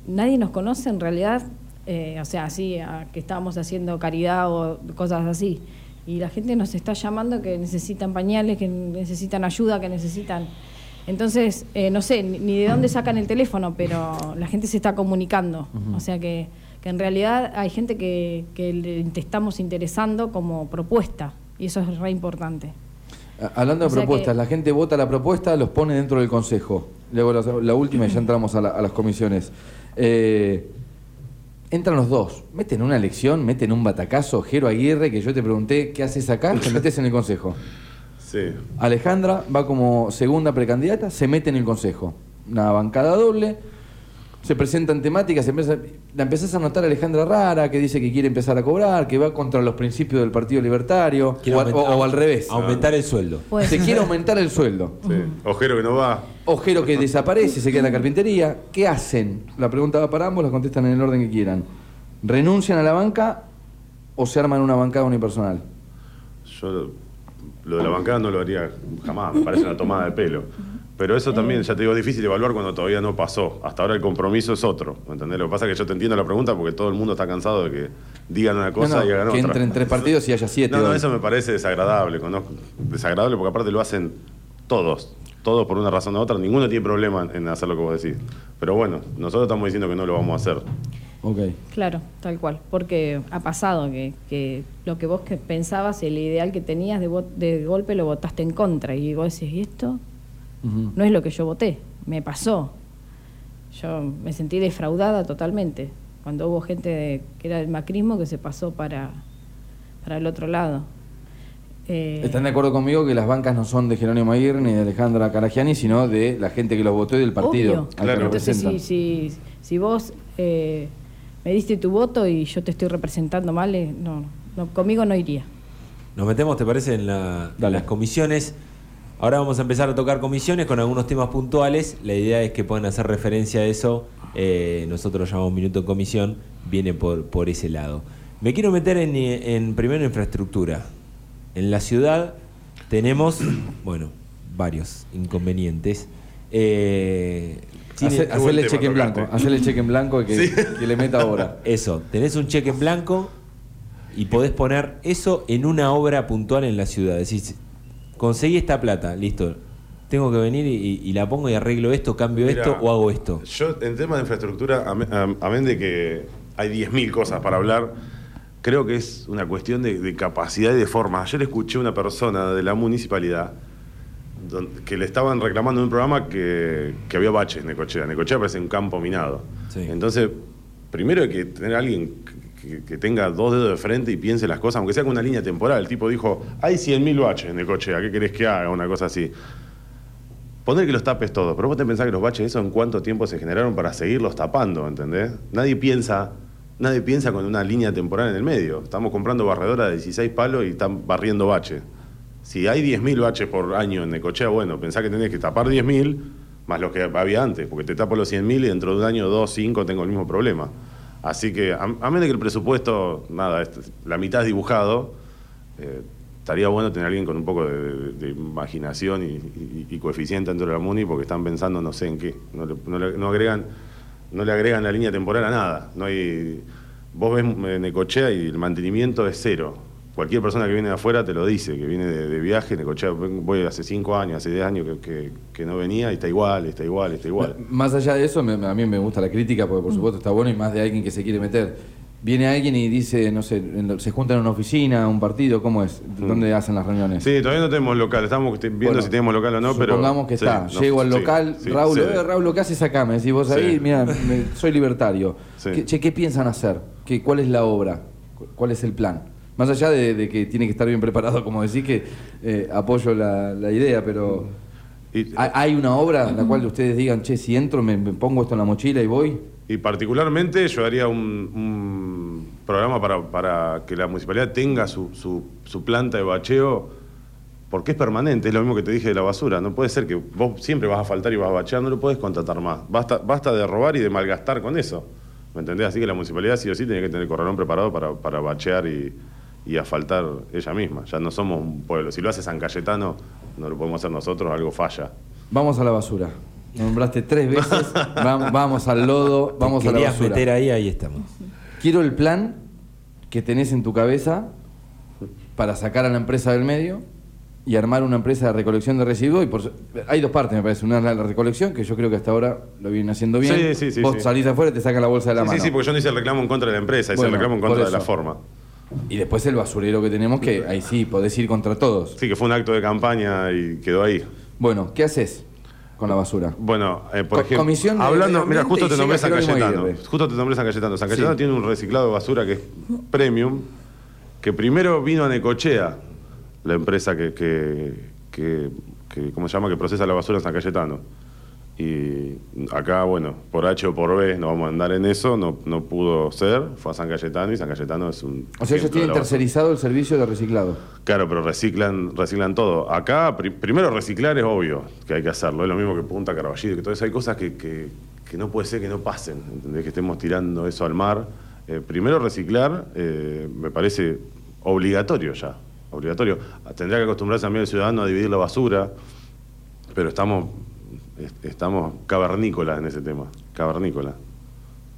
nadie nos conoce en realidad, eh, o sea, así, a que estábamos haciendo caridad o cosas así. Y la gente nos está llamando que necesitan pañales, que necesitan ayuda, que necesitan... Entonces, eh, no sé ni de dónde sacan el teléfono, pero la gente se está comunicando. O sea que, que en realidad hay gente que, que le estamos interesando como propuesta, y eso es re importante. Hablando de O sea propuestas, que- la gente vota la propuesta, los pone dentro del consejo. Luego la, la última y ya entramos a, la- a las comisiones. Eh, entran los dos, meten una elección, meten un batacazo, Jero Aguirre, que yo te pregunté, ¿qué haces acá? Te [LAUGHS] metes en el consejo. Sí. Alejandra va como segunda precandidata, se mete en el consejo. Una bancada doble, se presentan temáticas, se empieza- la empezás a notar a Alejandra rara, que dice que quiere empezar a cobrar, que va contra los principios del Partido Libertario, Quiere o, al- aumentar- o- o al revés. Aumentar el sueldo. Se quiere aumentar el sueldo. sí. Ojero que no va. Ojero que desaparece, se queda en la carpintería. ¿Qué hacen? La pregunta va para ambos, la contestan en el orden que quieran. ¿Renuncian a la banca o se arman una bancada unipersonal? Yo lo de la bancada no lo haría jamás, me parece una tomada de pelo. Pero eso también, ya te digo, es difícil evaluar cuando todavía no pasó. Hasta ahora el compromiso es otro. ¿me ¿entendés? Lo que pasa es que yo te entiendo la pregunta porque todo el mundo está cansado de que digan una cosa No, no, y hagan que otra. entren tres partidos y haya siete No, no, hoy. eso me parece desagradable. conozco- desagradable porque aparte lo hacen todos. Todos por una razón u otra. Ninguno tiene problema en hacer lo que vos decís. Pero bueno, nosotros estamos diciendo que no lo vamos a hacer. Ok. Claro, tal cual. Porque ha pasado que, que lo que vos que pensabas, el ideal que tenías, de, de golpe lo votaste en contra. Y vos decís, ¿y esto? No es lo que yo voté, me pasó. Yo me sentí defraudada totalmente. Cuando hubo gente de- que era del macrismo que se pasó para, para el otro lado. Eh, ¿Están de acuerdo conmigo que las bancas no son de Jerónimo Aguirre ni de Alejandra Caragiani, sino de la gente que los votó y del partido Obvio. Claro. Entonces, si, si, si vos eh, me diste tu voto y yo te estoy representando mal, eh, no, no, conmigo no iría. Nos metemos, ¿te parece? En, la- en Dale. las comisiones. Ahora vamos a empezar a tocar comisiones con algunos temas puntuales. La idea es que puedan hacer referencia a eso. Eh, nosotros llamamos Minuto en Comisión. Viene por, por ese lado. Me quiero meter en, en primero infraestructura. En la ciudad tenemos, [COUGHS] bueno, varios inconvenientes. Eh, tiene- Hace- hacerle cheque en blanco, hacerle cheque en blanco que, que le meta ahora. [LAUGHS] Eso, tenés un cheque en blanco y podés poner eso en una obra puntual en la ciudad. Decís, conseguí esta plata, listo. Tengo que venir y, y la pongo y arreglo esto, cambio Mira, esto o hago esto. Yo, en tema de infraestructura, am- am- amén de que hay 10.000 cosas para hablar, creo que es una cuestión de, de capacidad y de forma. Ayer escuché una persona de la municipalidad que le estaban reclamando en un programa que, que había baches en Necochea. Necochea parece un campo minado. Sí. Entonces, primero hay que tener a alguien que, tenga dos dedos de frente y piense las cosas, aunque sea con una línea temporal. El tipo dijo, hay 100.000 baches en Necochea, ¿qué querés que haga? Una cosa así. Poner que los tapes todos, pero vos te pensás que los baches, eso en cuánto tiempo se generaron para seguirlos tapando, ¿entendés? Nadie piensa, nadie piensa con una línea temporal en el medio. Estamos comprando barredora de 16 palos y están barriendo baches. Si hay 10.000 baches por año en Necochea, bueno, pensá que tenés que tapar 10.000 más los que había antes, porque te tapo los 100.000 y dentro de un año, dos, cinco, tengo el mismo problema. Así que, a, a menos que el presupuesto, nada, la mitad es dibujado, eh, estaría bueno tener alguien con un poco de, imaginación y, y- y coeficiente dentro de la MUNI porque están pensando no sé en qué. No le, no le- no agregan, no le agregan la línea temporal a nada. No hay, vos ves eh, Necochea y el mantenimiento es cero. Cualquier persona que viene de afuera te lo dice, que viene de, de viaje, Necochea, ven- voy hace cinco años, hace 10 años que, que- que no venía y está igual, está igual, está igual. Más allá de eso, me- a mí me gusta la crítica porque por supuesto está bueno y más de alguien que se quiere meter. Viene alguien y dice, no sé, se juntan en una oficina, un partido, ¿cómo es? ¿Dónde hacen las reuniones? Sí, todavía no tenemos local, estamos viendo Bueno, si tenemos local o no, pero... Supongamos que sí, está. no, Llego al local, sí, Raúl, sí. eh, Raúl, ¿qué haces acá? Me decís vos ahí, mira, soy libertario. ¿Qué, che, ¿qué piensan hacer? ¿Qué, ¿Cuál es la obra? ¿Cu- ¿Cuál es el plan? Más allá de, de que tiene que estar bien preparado, como decís, que eh, apoyo la, la idea, pero Y- ¿hay, una obra en la cual ustedes digan, che, si entro, me, me pongo esto en la mochila y voy? Y particularmente yo haría un, un programa para, para que la municipalidad tenga su, su- su planta de bacheo, porque es permanente, es lo mismo que te dije de la basura. No puede ser que vos siempre vas a faltar y vas a bachear, no lo puedes contratar más. Basta, basta de robar y de malgastar con eso. ¿Me entendés? Así que la municipalidad sí o sí tiene que tener el corralón preparado para, para bachear y, y asfaltar ella misma. Ya no somos un pueblo. Si lo hace San Cayetano no lo podemos hacer nosotros, algo falla. Vamos a la basura. Nombraste tres veces. [LAUGHS] vamos, vamos al lodo, vamos a la basura. meter ahí, ahí estamos. Quiero el plan que tenés en tu cabeza para sacar a la empresa del medio y armar una empresa de recolección de residuos. Y por, hay dos partes, me parece. Una es la recolección, que yo creo que hasta ahora lo vienen haciendo bien. Sí, sí, sí, Vos sí. salís afuera y te sacan la bolsa de la Sí, mano. sí, sí, porque yo no hice el reclamo en contra de la empresa, hice Bueno, el reclamo en contra de la forma. Y después el basurero que tenemos, que ahí sí, podés ir contra todos. Sí, que fue un acto de campaña y quedó ahí. Bueno, ¿qué haces con la basura? Bueno, eh, por Co- ejemplo, Comisión de hablando, mira, justo te nombré San Cayetano. Justo te nombré San Cayetano. San Cayetano Sí. tiene un reciclado de basura que es premium, que primero vino a Necochea, la empresa que, que, que, que- ¿cómo se llama? Que procesa la basura en San Cayetano. Y acá, bueno, por H o por B, no vamos a andar en eso, no, no pudo ser, fue a San Cayetano y San Cayetano es un... O sea, ellos tienen tercerizado el servicio de reciclado. Claro, pero reciclan, reciclan todo. Acá, pri- primero reciclar es obvio que hay que hacerlo. Es lo mismo que Punta Carballito, que todo eso. Hay cosas que, que- que no puede ser que no pasen, ¿entendés? Que estemos tirando eso al mar. Eh, primero reciclar eh, me parece obligatorio ya. Obligatorio. Tendría que acostumbrarse también el ciudadano a dividir la basura, pero estamos, est- estamos cavernícolas en ese tema. Cavernícolas.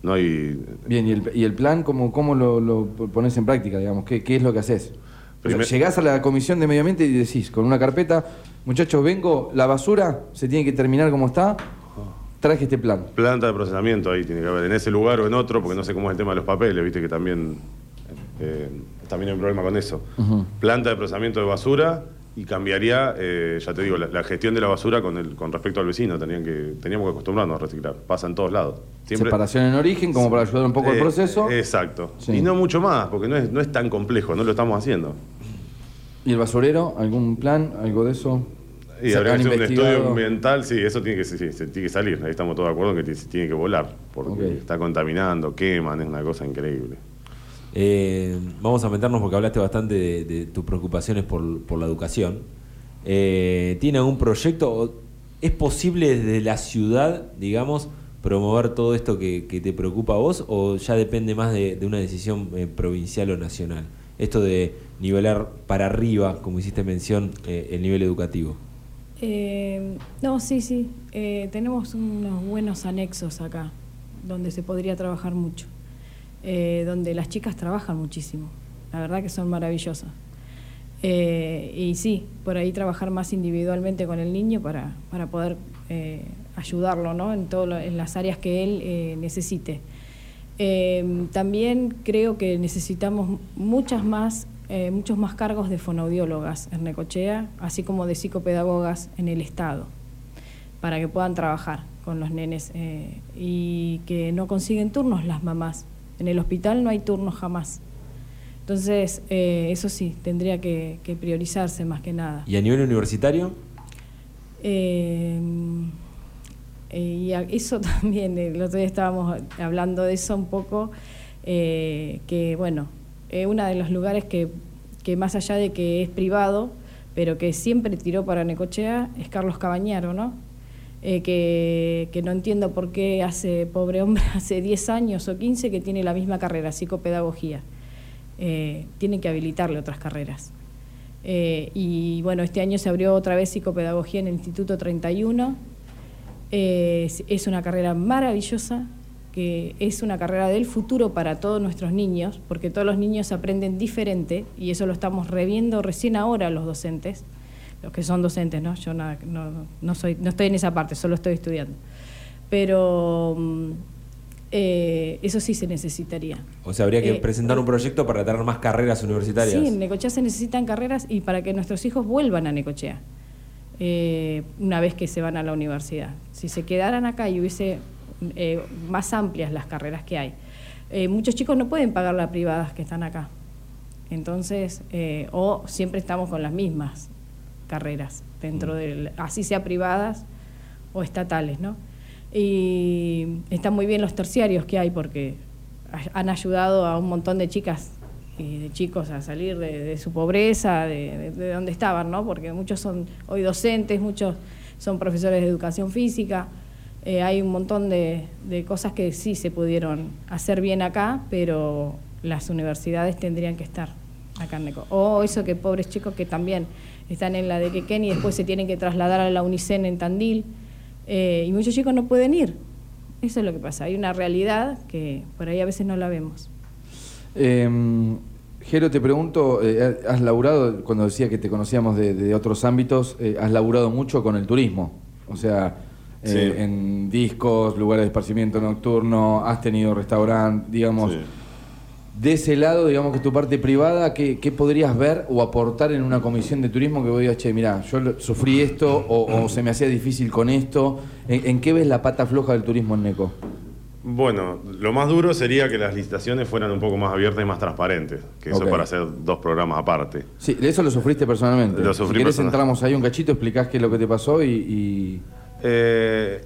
No hay. Bien, ¿y el, y el plan cómo, cómo lo, lo pones en práctica, digamos? ¿Qué, qué es lo que haces? O sea, Primer- llegás a la comisión de medio ambiente y decís, con una carpeta, muchachos, vengo, la basura se tiene que terminar como está, traje este plan. planta de procesamiento ahí tiene que haber, en ese lugar o en otro, porque no sé cómo es el tema de los papeles, viste que también, eh, también hay un problema con eso. Planta de procesamiento de basura y cambiaría, eh, ya te digo, la, la gestión de la basura con, el, con respecto al vecino. Tenían que, teníamos que acostumbrarnos a reciclar. Pasa en todos lados. Siempre- Separación en origen, como para ayudar un poco al Eh, proceso. Exacto. Sí. Y no mucho más, porque no es, no es tan complejo, no lo estamos haciendo. ¿Y el basurero? ¿Algún plan? ¿Algo de eso? Y ¿Se habría que hacer un estudio ambiental, sí, eso tiene que, sí, sí, se tiene que salir. Ahí estamos todos de acuerdo en que tiene que volar, porque está contaminando, queman, es una cosa increíble. Eh, vamos a meternos porque hablaste bastante de, tus preocupaciones por, la educación. Eh, ¿Tiene algún proyecto? ¿Es posible desde la ciudad, digamos, promover todo esto que, te preocupa a vos o ya depende más de, una decisión eh, provincial o nacional? Esto de nivelar para arriba, como hiciste mención, eh, el nivel educativo. Eh, no, sí, sí. Tenemos unos buenos anexos acá, donde se podría trabajar mucho. Eh, donde las chicas trabajan muchísimo. La verdad que son maravillosas. Eh, y sí, por ahí trabajar más individualmente con el niño para, para poder eh, ayudarlo ¿no? en, todo en las áreas que él necesite. También creo que necesitamos muchas más, muchos más cargos de fonoaudiólogas en Necochea, así como de psicopedagogas en el Estado, para que puedan trabajar con los nenes y que no consiguen turnos las mamás. En el hospital no hay turnos jamás. Entonces, eh, eso sí, tendría que, que priorizarse más que nada. ¿Y a nivel universitario? Eh, eh, y a- eso [LAUGHS] también, el otro día estábamos hablando de eso un poco, eh, que bueno, eh, uno de los lugares que, que más allá de que es privado, pero que siempre tiró para Necochea, es Carlos Cabañaro, ¿no? Eh, que, que no entiendo por qué hace, pobre hombre, [LAUGHS] hace 10 años o 15 que tiene la misma carrera, psicopedagogía. Eh, tiene que habilitarle otras carreras. Eh, y bueno, este año se abrió otra vez psicopedagogía en el Instituto 31. Eh, es- es una carrera maravillosa, que es una carrera del futuro para todos nuestros niños, porque todos los niños aprenden diferente y eso lo estamos reviendo recién ahora los docentes, los que son docentes, ¿no? Yo nada- no, no, soy, no estoy en esa parte, solo estoy estudiando. Pero mm, eh, eso sí se necesitaría. O sea, habría que Eh, presentar un proyecto para tener más carreras universitarias. Sí, en Necochea se necesitan carreras y para que nuestros hijos vuelvan a Necochea eh, una vez que se van a la universidad. Si se quedaran acá y hubiese eh, más amplias las carreras que hay, eh, muchos chicos no pueden pagar las privadas que están acá. Entonces, eh, o siempre estamos con las mismas carreras, dentro del, así sea privadas o estatales, ¿no? Y están muy bien los terciarios que hay porque ha- han ayudado a un montón de chicas y de chicos a salir de, de su pobreza, de donde estaban, ¿no? Porque muchos son hoy docentes, muchos son profesores de educación física. Eh, hay un montón de, de cosas que sí se pudieron hacer bien acá, pero las universidades tendrían que estar. Acá en Neco. O eso que pobres chicos que también están en la de Quequén y después se tienen que trasladar a la Unicen en Tandil. eh, y muchos chicos no pueden ir. Eso es lo que pasa. Hay una realidad que por ahí a veces no la vemos. Eh, Jero, te pregunto, eh, has laburado, cuando decía que te conocíamos de, de otros ámbitos, eh, has laburado mucho con el turismo. O sea, eh, Sí. en discos, lugares de esparcimiento nocturno, has tenido restaurante, digamos. Sí. De ese lado, digamos que tu parte privada, ¿qué, qué podrías ver o aportar en una comisión de turismo que vos digas, che, mira, yo sufrí esto o, o se me hacía difícil con esto? ¿En, en qué ves la pata floja del turismo en Neco? Bueno, lo más duro sería que las licitaciones fueran un poco más abiertas y más transparentes, que eso para hacer dos programas aparte. Sí, eso lo sufriste personalmente. Lo sufrí si querés personal. entramos ahí un cachito, explicás qué es lo que te pasó y... y- Eh,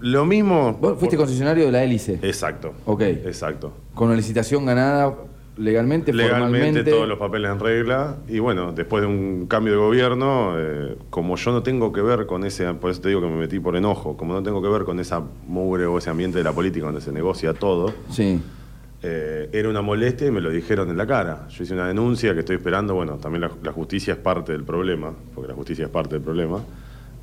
lo mismo... Vos fuiste concesionario de la hélice, Exacto. Ok. Exacto. con una licitación ganada legalmente, Legalmente formalmente. todos los papeles en regla y bueno, después de un cambio de gobierno, eh, como yo no tengo que ver con ese, por eso te digo que me metí por enojo, como no tengo que ver con esa mugre o ese ambiente de la política donde se negocia todo, Sí. eh, era una molestia y me lo dijeron en la cara. Yo hice una denuncia que estoy esperando, bueno, también la, la justicia es parte del problema, porque la justicia es parte del problema.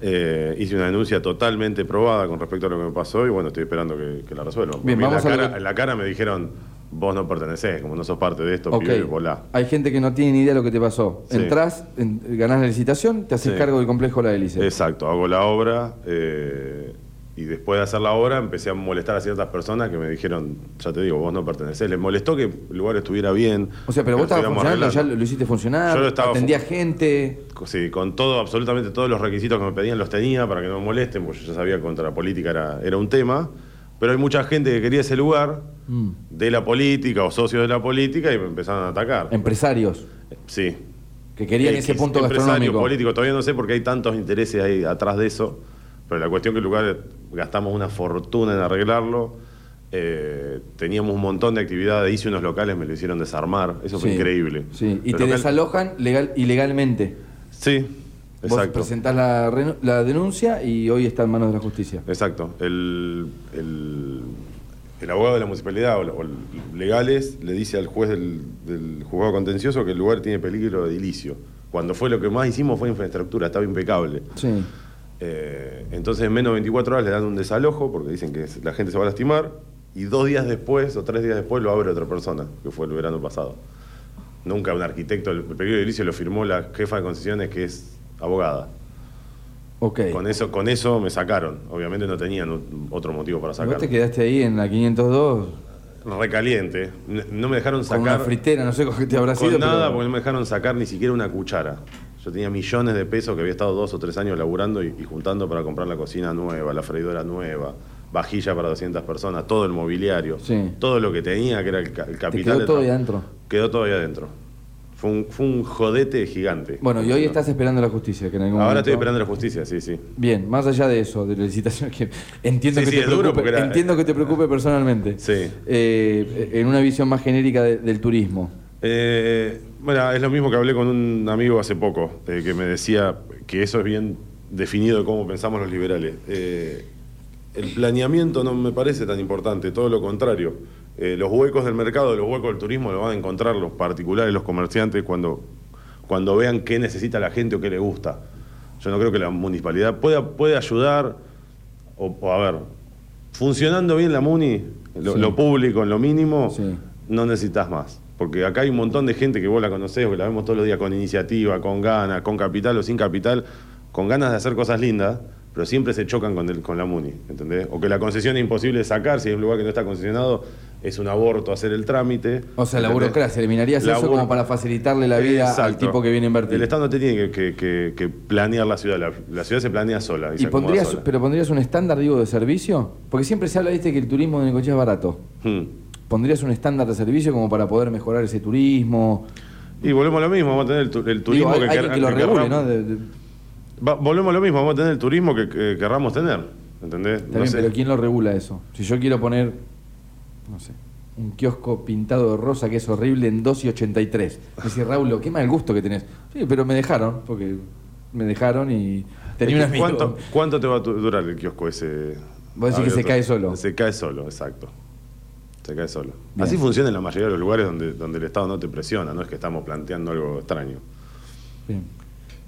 Eh, hice una denuncia totalmente probada con respecto a lo que me pasó y bueno, estoy esperando que, que la resuelvan. Bien, Porque en, la vamos a lo cara, que- en la cara me dijeron, vos no pertenecés, como no sos parte de esto, Ok. pibe, volá. Hay gente que no tiene ni idea de lo que te pasó. Sí. Entrás, en- ganás la licitación, te haces Sí. cargo del complejo La Hélice. Exacto, hago la obra eh, y después de hacer la obra empecé a molestar a ciertas personas que me dijeron, ya te digo, vos no pertenecés. Les molestó que el lugar estuviera bien. O sea, pero vos estabas funcionando, ya arreglando. lo, lo hiciste funcionar, Yo lo estaba atendías fu- gente. Sí, con todo, absolutamente todos los requisitos que me pedían los tenía para que no me molesten, porque yo ya sabía que contra la política era, era un tema. Pero hay mucha gente que quería ese lugar Mm. de la política o socios de la política y me empezaron a atacar. Empresarios Sí. que querían X, ese punto empresario, gastronómico. político, todavía no sé porque hay tantos intereses ahí atrás de eso, pero la cuestión que el lugar gastamos una fortuna en arreglarlo, eh, teníamos un montón de actividades, hice unos locales, me lo hicieron desarmar, eso fue Sí, increíble. Sí, y Los te local- desalojan legal, ilegalmente. Sí, Vos exacto. presentás la, la denuncia y hoy está en manos de la justicia. Exacto. El, el- el abogado de la municipalidad o, la- o el- legales le dice al juez del, del juzgado contencioso que el lugar tiene peligro de edilicio. Cuando fue lo que más hicimos fue infraestructura, estaba impecable. Sí. Eh, entonces en menos de 24 horas le dan un desalojo porque dicen que la gente se va a lastimar y dos días después o tres días después lo abre otra persona, que fue el verano pasado. Nunca un arquitecto, el peligro de edilicio lo firmó la jefa de concesiones que es abogada. Ok. Con eso, con eso me sacaron. Obviamente no tenían otro motivo para Y vos sacar. te quedaste ahí en la 502 Recaliente. No me dejaron con sacar. una fritera, no sé con qué te habrá con sido. nada, pero- porque no me dejaron sacar ni siquiera una cuchara. Yo tenía millones de pesos que había estado dos o tres años laburando y, y juntando para comprar la cocina nueva, la freidora nueva, vajilla para 200 personas, todo el mobiliario, Sí. todo lo que tenía, que era el, el Te capital. quedó todo ahí adentro. Quedó todo ahí adentro. Fue un, fue un jodete gigante. Bueno, y hoy estás esperando la justicia, que en algún Ahora momento- estoy esperando la justicia, sí, sí. Bien, más allá de eso, de la licitación, que entiendo, Sí, que, sí, te preocupe, era- entiendo que te preocupe personalmente. Sí. Eh, en una visión más genérica de- del turismo. Eh, bueno, es lo mismo que hablé con un amigo hace poco, eh, que me decía que eso es bien definido de cómo pensamos los liberales. Eh, el planeamiento no me parece tan importante, todo lo contrario. Los huecos del mercado, los huecos del turismo los van a encontrar los particulares, los comerciantes, cuando, cuando vean qué necesita la gente o qué le gusta. Yo no creo que la municipalidad pueda, puede ayudar, o, o a ver, funcionando bien la MUNI, lo, Sí. lo público en lo mínimo, Sí. no necesitas más. Porque acá hay un montón de gente que vos la conocés que la vemos todos los días con iniciativa, con ganas, con capital o sin capital, con ganas de hacer cosas lindas, pero siempre se chocan con, el, con la MUNI, ¿entendés? O que la concesión es imposible de sacar, si hay un lugar que no está concesionado, es un aborto hacer el trámite. O sea, la ¿entendés? burocracia, eliminarías La eso como para facilitarle la vida al tipo que viene a invertir. El Estado no te tiene que, que- que- planear la ciudad, la, la ciudad se planea sola. Y, ¿Y se pondrías, sola. pero pondrías un estándar, digo, de servicio? Porque siempre se habla, viste, que el turismo de Necochea es barato. Hmm. ¿Pondrías un estándar de servicio como para poder mejorar ese turismo? Y volvemos a lo mismo, vamos a tener el, tu- el turismo Digo, hay- que, que lo que regule, querramos- ¿no? De- de- Va- volvemos a lo mismo, vamos a tener el turismo que, que querramos tener. ¿Entendés? No sé. pero ¿quién lo regula eso? Si yo quiero poner, no sé, un kiosco pintado de rosa que es horrible en 2 y 83. Me dice, Raúl, qué mal gusto que tenés. Sí, pero me dejaron, porque me dejaron y tenía un Es que amigo. ¿Cuánto, cuánto te va a durar el kiosco ese? Vos decís que se cae solo. Se cae solo, exacto. Se cae solo. Bien. Así funciona en la mayoría de los lugares donde, donde el Estado no te presiona, no es que estamos planteando algo extraño. Bien.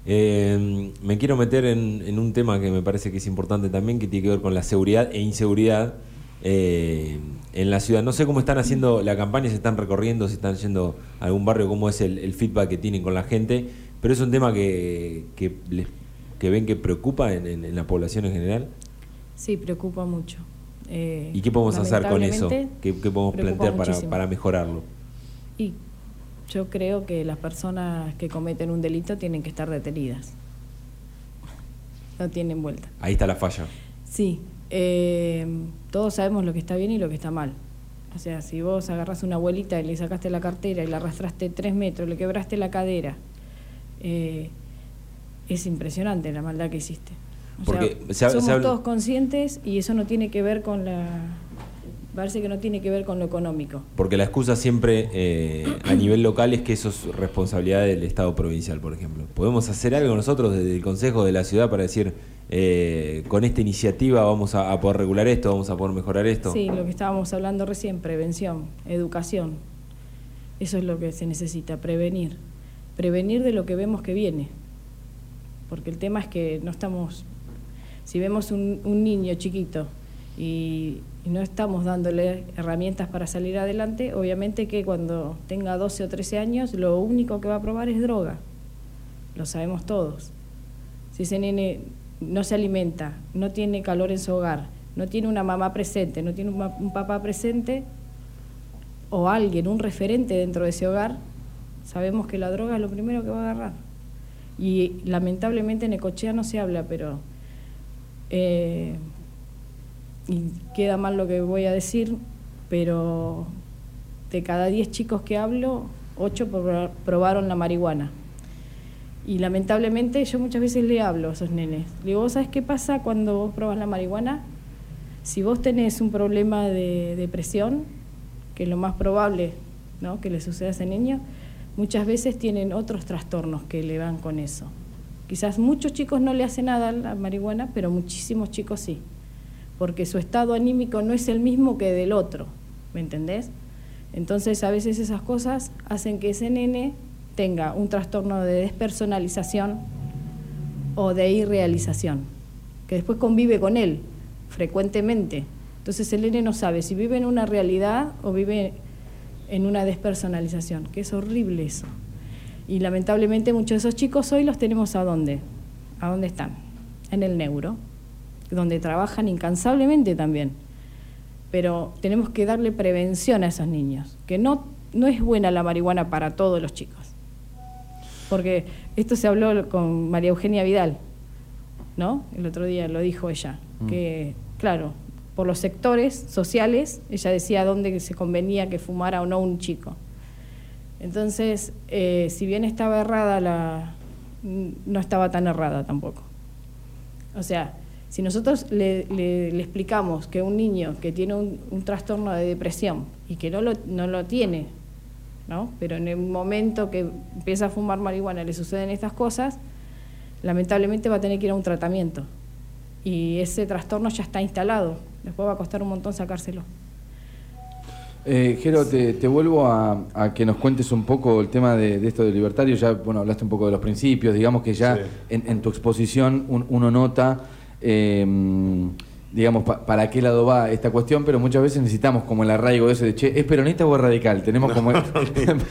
Eh, me quiero meter en, en un tema que me parece que es importante también, que tiene que ver con la seguridad e inseguridad eh, en la ciudad. No sé cómo están haciendo la campaña, si están recorriendo, si están yendo a algún barrio, cómo es el, el feedback que tienen con la gente, pero es un tema que, que, les- que ven que preocupa en, en- en la población en general. Sí, preocupa mucho. Eh, ¿Y qué podemos hacer con eso? ¿Qué, qué podemos plantear para, para mejorarlo? Y yo creo que las personas que cometen un delito tienen que estar detenidas. No tienen vuelta. Ahí está la falla. Sí, eh, todos sabemos lo que está bien y lo que está mal. O sea, si vos agarras una abuelita y le sacaste la cartera y la arrastraste tres metros, le quebraste la cadera, eh, es impresionante la maldad que hiciste. O Porque sea, se ha- se somos todos conscientes y eso no tiene que ver con la... Parece que no tiene que ver con lo económico. Porque la excusa siempre eh, a nivel local es que eso es responsabilidad del Estado provincial, por ejemplo. ¿Podemos hacer algo nosotros desde el Consejo de la Ciudad para decir, eh, con esta iniciativa vamos a, a poder regular esto, vamos a poder mejorar esto? Sí, lo que estábamos hablando recién, prevención, educación. Eso es lo que se necesita, prevenir. Prevenir de lo que vemos que viene. Porque el tema es que no estamos, si vemos un, niño chiquito y, no estamos dándole herramientas para salir adelante, obviamente que cuando tenga 12 o 13 años lo único que va a probar es droga. Lo sabemos todos. Si ese nene no se alimenta, no tiene calor en su hogar, no tiene una mamá presente, no tiene un, un papá presente o alguien, un referente dentro de ese hogar, sabemos que la droga es lo primero que va a agarrar. Y lamentablemente en Ecochea no se habla, pero... eh, y queda mal lo que voy a decir, pero de cada 10 chicos que hablo, 8 probaron la marihuana. Y lamentablemente yo muchas veces le hablo a esos nenes. Le digo, ¿vos sabés qué pasa cuando vos probas la marihuana? Si vos tenés un problema de depresión, que es lo más probable ¿no? que le suceda a ese niño, muchas veces tienen otros trastornos que le van con eso. Quizás muchos chicos no le hacen nada a la marihuana, pero muchísimos chicos sí, porque su estado anímico no es el mismo que del otro, ¿me entendés? Entonces a veces esas cosas hacen que ese nene tenga un trastorno de despersonalización o de irrealización, que después convive con él frecuentemente. Entonces el nene no sabe si vive en una realidad o vive en una despersonalización, que es horrible eso. Y lamentablemente muchos de esos chicos hoy los tenemos a dónde? ¿A dónde están? En el neuro, donde trabajan incansablemente también. Pero tenemos que darle prevención a esos niños, que no, no es buena la marihuana para todos los chicos. Porque esto se habló con María Eugenia Vidal, ¿no? El otro día lo dijo ella, que claro, por los sectores sociales, ella decía dónde se convenía que fumara o no un chico. Entonces, eh, si bien estaba errada, la, no estaba tan errada tampoco. O sea, si nosotros le, le- explicamos que un niño que tiene un, un trastorno de depresión y que no lo, no lo tiene, ¿no? pero en el momento que empieza a fumar marihuana le suceden estas cosas, lamentablemente va a tener que ir a un tratamiento. Y ese trastorno ya está instalado. Después va a costar un montón sacárselo. Eh, Jero, te, te vuelvo a, a que nos cuentes un poco el tema de, de esto de libertario. Ya, bueno, hablaste un poco de los principios. Digamos que ya Sí. en, en tu exposición un- uno nota, eh, digamos, pa- para qué lado va esta cuestión, pero muchas veces necesitamos como el arraigo ese de, che, ¿es peronista o es radical? Tenemos como... [LAUGHS]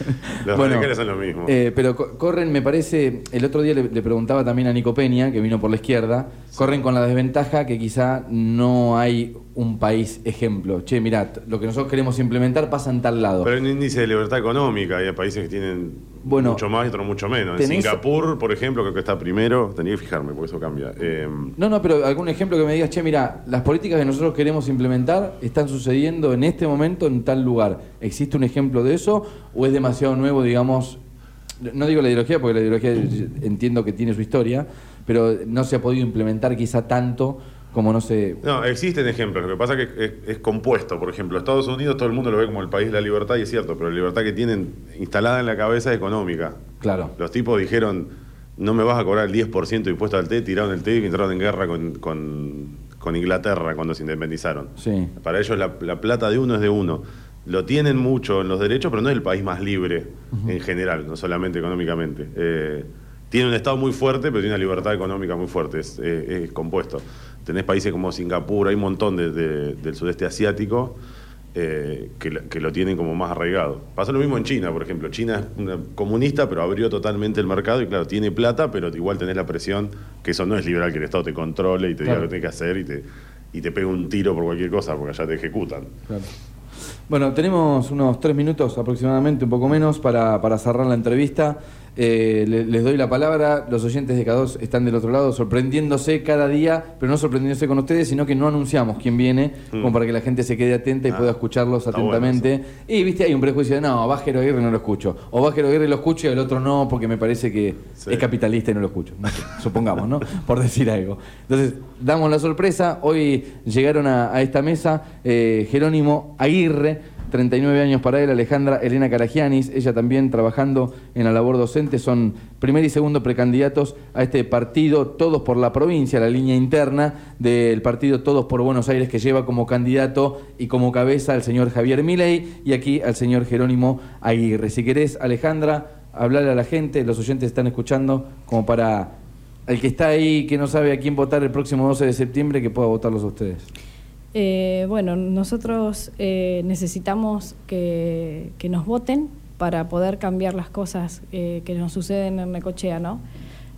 [LAUGHS] Los radicales son lo mismo. eh, pero co- corren, me parece, el otro día le, le preguntaba también a Nico Peña, que vino por la izquierda, corren con la desventaja que quizá no hay un país ejemplo. Che, mirá, lo que nosotros queremos implementar pasa en tal lado. Pero hay un índice de libertad económica, hay países que tienen Bueno, mucho más y otros mucho menos. En Singapur, por ejemplo, creo que está primero, tenía que fijarme porque eso cambia. Eh, No, no, pero algún ejemplo que me digas, che, mira, las políticas que nosotros queremos implementar están sucediendo en este momento en tal lugar. ¿Existe un ejemplo de eso o es demasiado nuevo, digamos? No digo la ideología, porque la ideología entiendo que tiene su historia, pero no se ha podido implementar quizá tanto como no sé. No, existen ejemplos. Lo que pasa es que es, es compuesto. Por ejemplo, Estados Unidos todo el mundo lo ve como el país de la libertad y es cierto, pero la libertad que tienen instalada en la cabeza es económica. Claro. Los tipos dijeron, no me vas a cobrar el 10% de impuesto al té, tiraron el té y entraron en guerra con, con- con Inglaterra cuando se independizaron. Sí. Para ellos la, la plata de uno es de uno. lo tienen mucho en los derechos, pero no es el país más libre en general, no solamente económicamente. Eh, tiene un Estado muy fuerte, pero tiene una libertad económica muy fuerte, es, eh, es compuesto. Tenés países como Singapur, hay un montón de- de- del sudeste asiático eh, que, lo- que lo tienen como más arraigado. Pasa lo mismo en China, por ejemplo. China es una comunista, pero abrió totalmente el mercado y claro, tiene plata, pero igual tenés la presión que eso no es liberal, que el Estado te controle y te Claro. diga lo que tenés que hacer y te, y te pegue un tiro por cualquier cosa, porque allá te ejecutan. Claro. Bueno, tenemos unos tres minutos aproximadamente, un poco menos, para, para cerrar la entrevista. Eh, le- les doy la palabra. Los oyentes de K2 están del otro lado sorprendiéndose cada día, pero no sorprendiéndose con ustedes, sino que no anunciamos quién viene, como para que la gente se quede atenta y Ah, pueda escucharlos bueno atentamente. y viste, hay un prejuicio de no, Bajero Aguirre no lo escucho. O Bajero Aguirre lo escucho y el otro no, porque me parece que Sí. es capitalista y no lo escucho. No sé, supongamos, ¿no? [LAUGHS] Por decir algo. Entonces, damos la sorpresa. Hoy llegaron a, a esta mesa eh, Jerónimo Aguirre. 39 años para él, Alejandra Elena Caragianis, ella también trabajando en la labor docente, son primer y segundo precandidatos a este partido Todos por la provincia, la línea interna del partido Todos por Buenos Aires que lleva como candidato y como cabeza al señor Javier Milei y aquí al señor Jerónimo Aguirre. Si querés, Alejandra, hablarle a la gente, los oyentes están escuchando como para el que está ahí, que no sabe a quién votar el próximo 12 de septiembre, que pueda votarlos a ustedes. Eh, bueno, nosotros eh, necesitamos que, que nos voten para poder cambiar las cosas eh, que nos suceden en Necochea, ¿no?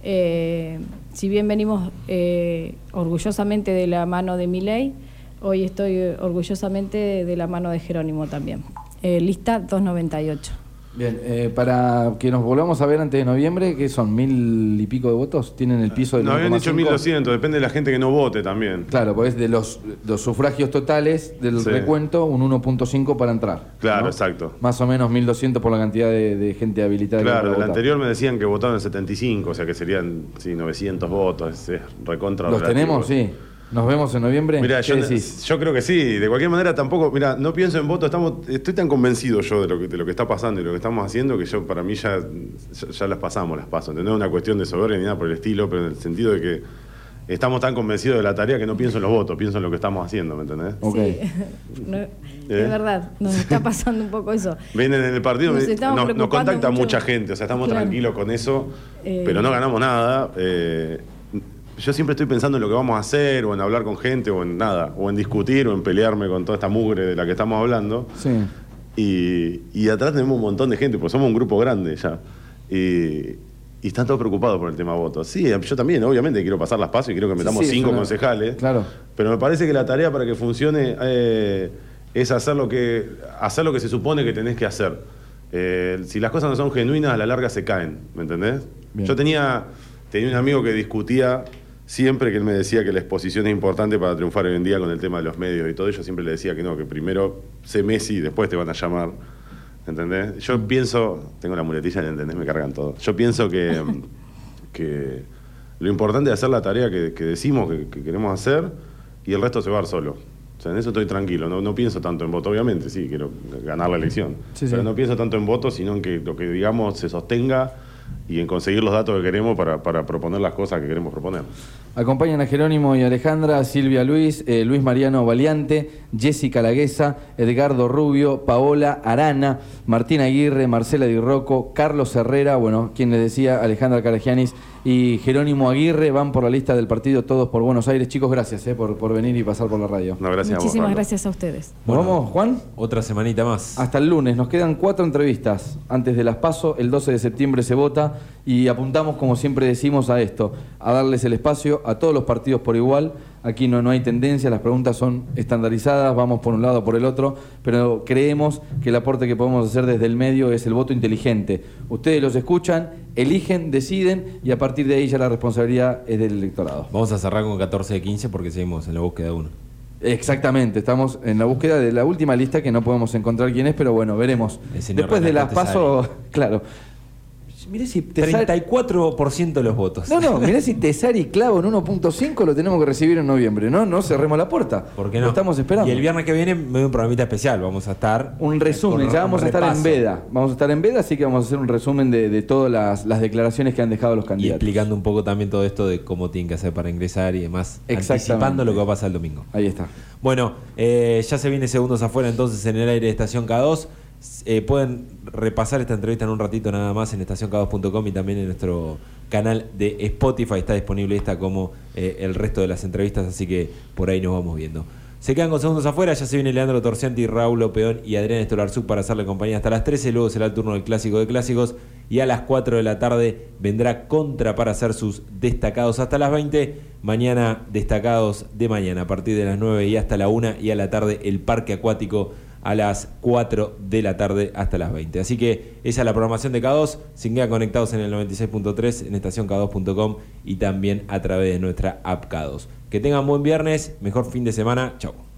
Eh, si bien venimos eh, orgullosamente de la mano de Milei, hoy estoy orgullosamente de la mano de Jerónimo también. Lista 298. Bien, eh, para que nos volvamos a ver antes de noviembre, ¿qué son? ¿Mil y pico de votos? ¿Tienen el piso del No habían dicho 1,5? 1200, depende de la gente que no vote también. Claro, pues de los, los sufragios totales del Sí. recuento, un 1.5 para entrar. Claro, ¿no? exacto. Más o menos 1.200 por la cantidad de, de gente habilitada. que Claro, puede el votar. anterior me decían que votaron el 75, o sea que serían sí, 900 votos, es, es recontra ¿Los relativo. tenemos? Sí. ¿Nos vemos en noviembre? Mira, ¿Qué yo, decís? yo creo que sí. De cualquier manera, tampoco. Mira, no pienso en voto. Estamos, estoy tan convencido yo de lo, que, de lo que está pasando y lo que estamos haciendo que yo, para mí, ya, ya, ya las pasamos, las paso. No es una cuestión de soberbia ni nada por el estilo, pero en el sentido de que estamos tan convencidos de la tarea que no pienso en los votos, pienso en lo que estamos haciendo, ¿me entendés? Ok. Sí. [LAUGHS] No, ¿Eh? Es verdad, nos está pasando un poco eso. Vienen en el partido, Nos contacta mucho. mucha gente, o sea, estamos Claro. tranquilos con eso, Eh. pero no ganamos nada. eh, yo siempre estoy pensando en lo que vamos a hacer, o en hablar con gente, o en nada, o en discutir, o en pelearme con toda esta mugre de la que estamos hablando. Sí. Y, y atrás tenemos un montón de gente, porque somos un grupo grande ya. Y, y están todos preocupados por el tema votos. Sí, yo también, obviamente, quiero pasar las pasos y quiero que metamos sí, cinco concejales. Claro. Pero me parece que la tarea para que funcione eh, es hacer lo, que, hacer lo que se supone que tenés que hacer. Eh, si las cosas no son genuinas, a la larga se caen, ¿me entendés? Bien. Yo tenía, tenía un amigo que discutía siempre que él me decía que la exposición es importante para triunfar hoy en día con el tema de los medios y todo. Yo siempre le decía que no, que primero sé Messi y después te van a llamar. ¿Entendés? Yo pienso, tengo la muletilla, ¿entendés? Me cargan todo. Yo pienso que, [LAUGHS] que lo importante es hacer la tarea que, que decimos que, que queremos hacer y el resto se va a dar solo. O sea, en eso estoy tranquilo, no, no pienso tanto en voto, obviamente, sí, quiero ganar la elección. Sí, pero sí. no pienso tanto en voto, sino en que lo que digamos se sostenga y en conseguir los datos que queremos para, para proponer las cosas que queremos proponer. Acompañan a Jerónimo y Alejandra, Silvia Luis, eh, Luis Mariano Valiante, Jessica Laguesa, Edgardo Rubio, Paola Arana, Martín Aguirre, Marcela Di Rocco, Carlos Herrera, bueno, quien les decía, Alejandra Caragianis y Jerónimo Aguirre van por la lista del partido Todos por Buenos Aires. Chicos, gracias eh, por, por venir y pasar por la radio. No, gracias a vos, Muchísimas gracias a ustedes. ¿Nos vamos, Juan? Otra semanita más. Hasta el lunes, nos quedan cuatro entrevistas antes de las PASO, el 12 de septiembre se vota y apuntamos, como siempre decimos, a esto, a darles el espacio a todos los partidos por igual. Aquí no, no hay tendencia, las preguntas son estandarizadas, vamos por un lado o por el otro, pero creemos que el aporte que podemos hacer desde el medio es el voto inteligente. Ustedes los escuchan, eligen, deciden y a partir de ahí ya la responsabilidad es del electorado. Vamos a cerrar con 14 de 15 porque seguimos en la búsqueda de uno. Exactamente, estamos en la búsqueda de la última lista que no podemos encontrar quién es, pero bueno, veremos. Después de las paso, [LAUGHS] claro. Mirá si te sale- 34% de los votos. No, no, mirá si Tesari clavo en 1.5 lo tenemos que recibir en noviembre, ¿no? No cerremos la puerta. ¿Por qué no? Lo estamos esperando. Y el viernes que viene me doy un programita especial. Vamos a estar. Un resumen, con ya vamos a estar en veda. Vamos a estar en veda, así que vamos a hacer un resumen de, de todas las, las declaraciones que han dejado los Y candidatos. explicando un poco también todo esto de cómo tienen que hacer para ingresar y demás. Exactamente. Anticipando lo que va a pasar el domingo. Ahí está. Bueno, eh, ya se viene segundos afuera entonces en el aire de Estación K2. Eh, pueden repasar esta entrevista en un ratito nada más en estacionk2.com y también en nuestro canal de Spotify. Está disponible esta como eh, el resto de las entrevistas, así que por ahí nos vamos viendo. Se quedan con segundos afuera, ya se viene Leandro Torcianti, Raúl Opeón y Adrián Estolarzuk para hacerle compañía hasta las 13. Luego será el turno del clásico de clásicos y a las 4 de la tarde vendrá Contra para hacer sus destacados hasta las 20. Mañana destacados de mañana a partir de las 9 y hasta la 1 y a la tarde el parque acuático a las 4 de la tarde hasta las 20. Así que esa es la programación de K2. Se quedan conectados en el 96.3 en estacionk2.com y también a través de nuestra app K2. Que tengan buen viernes, mejor fin de semana. Chau.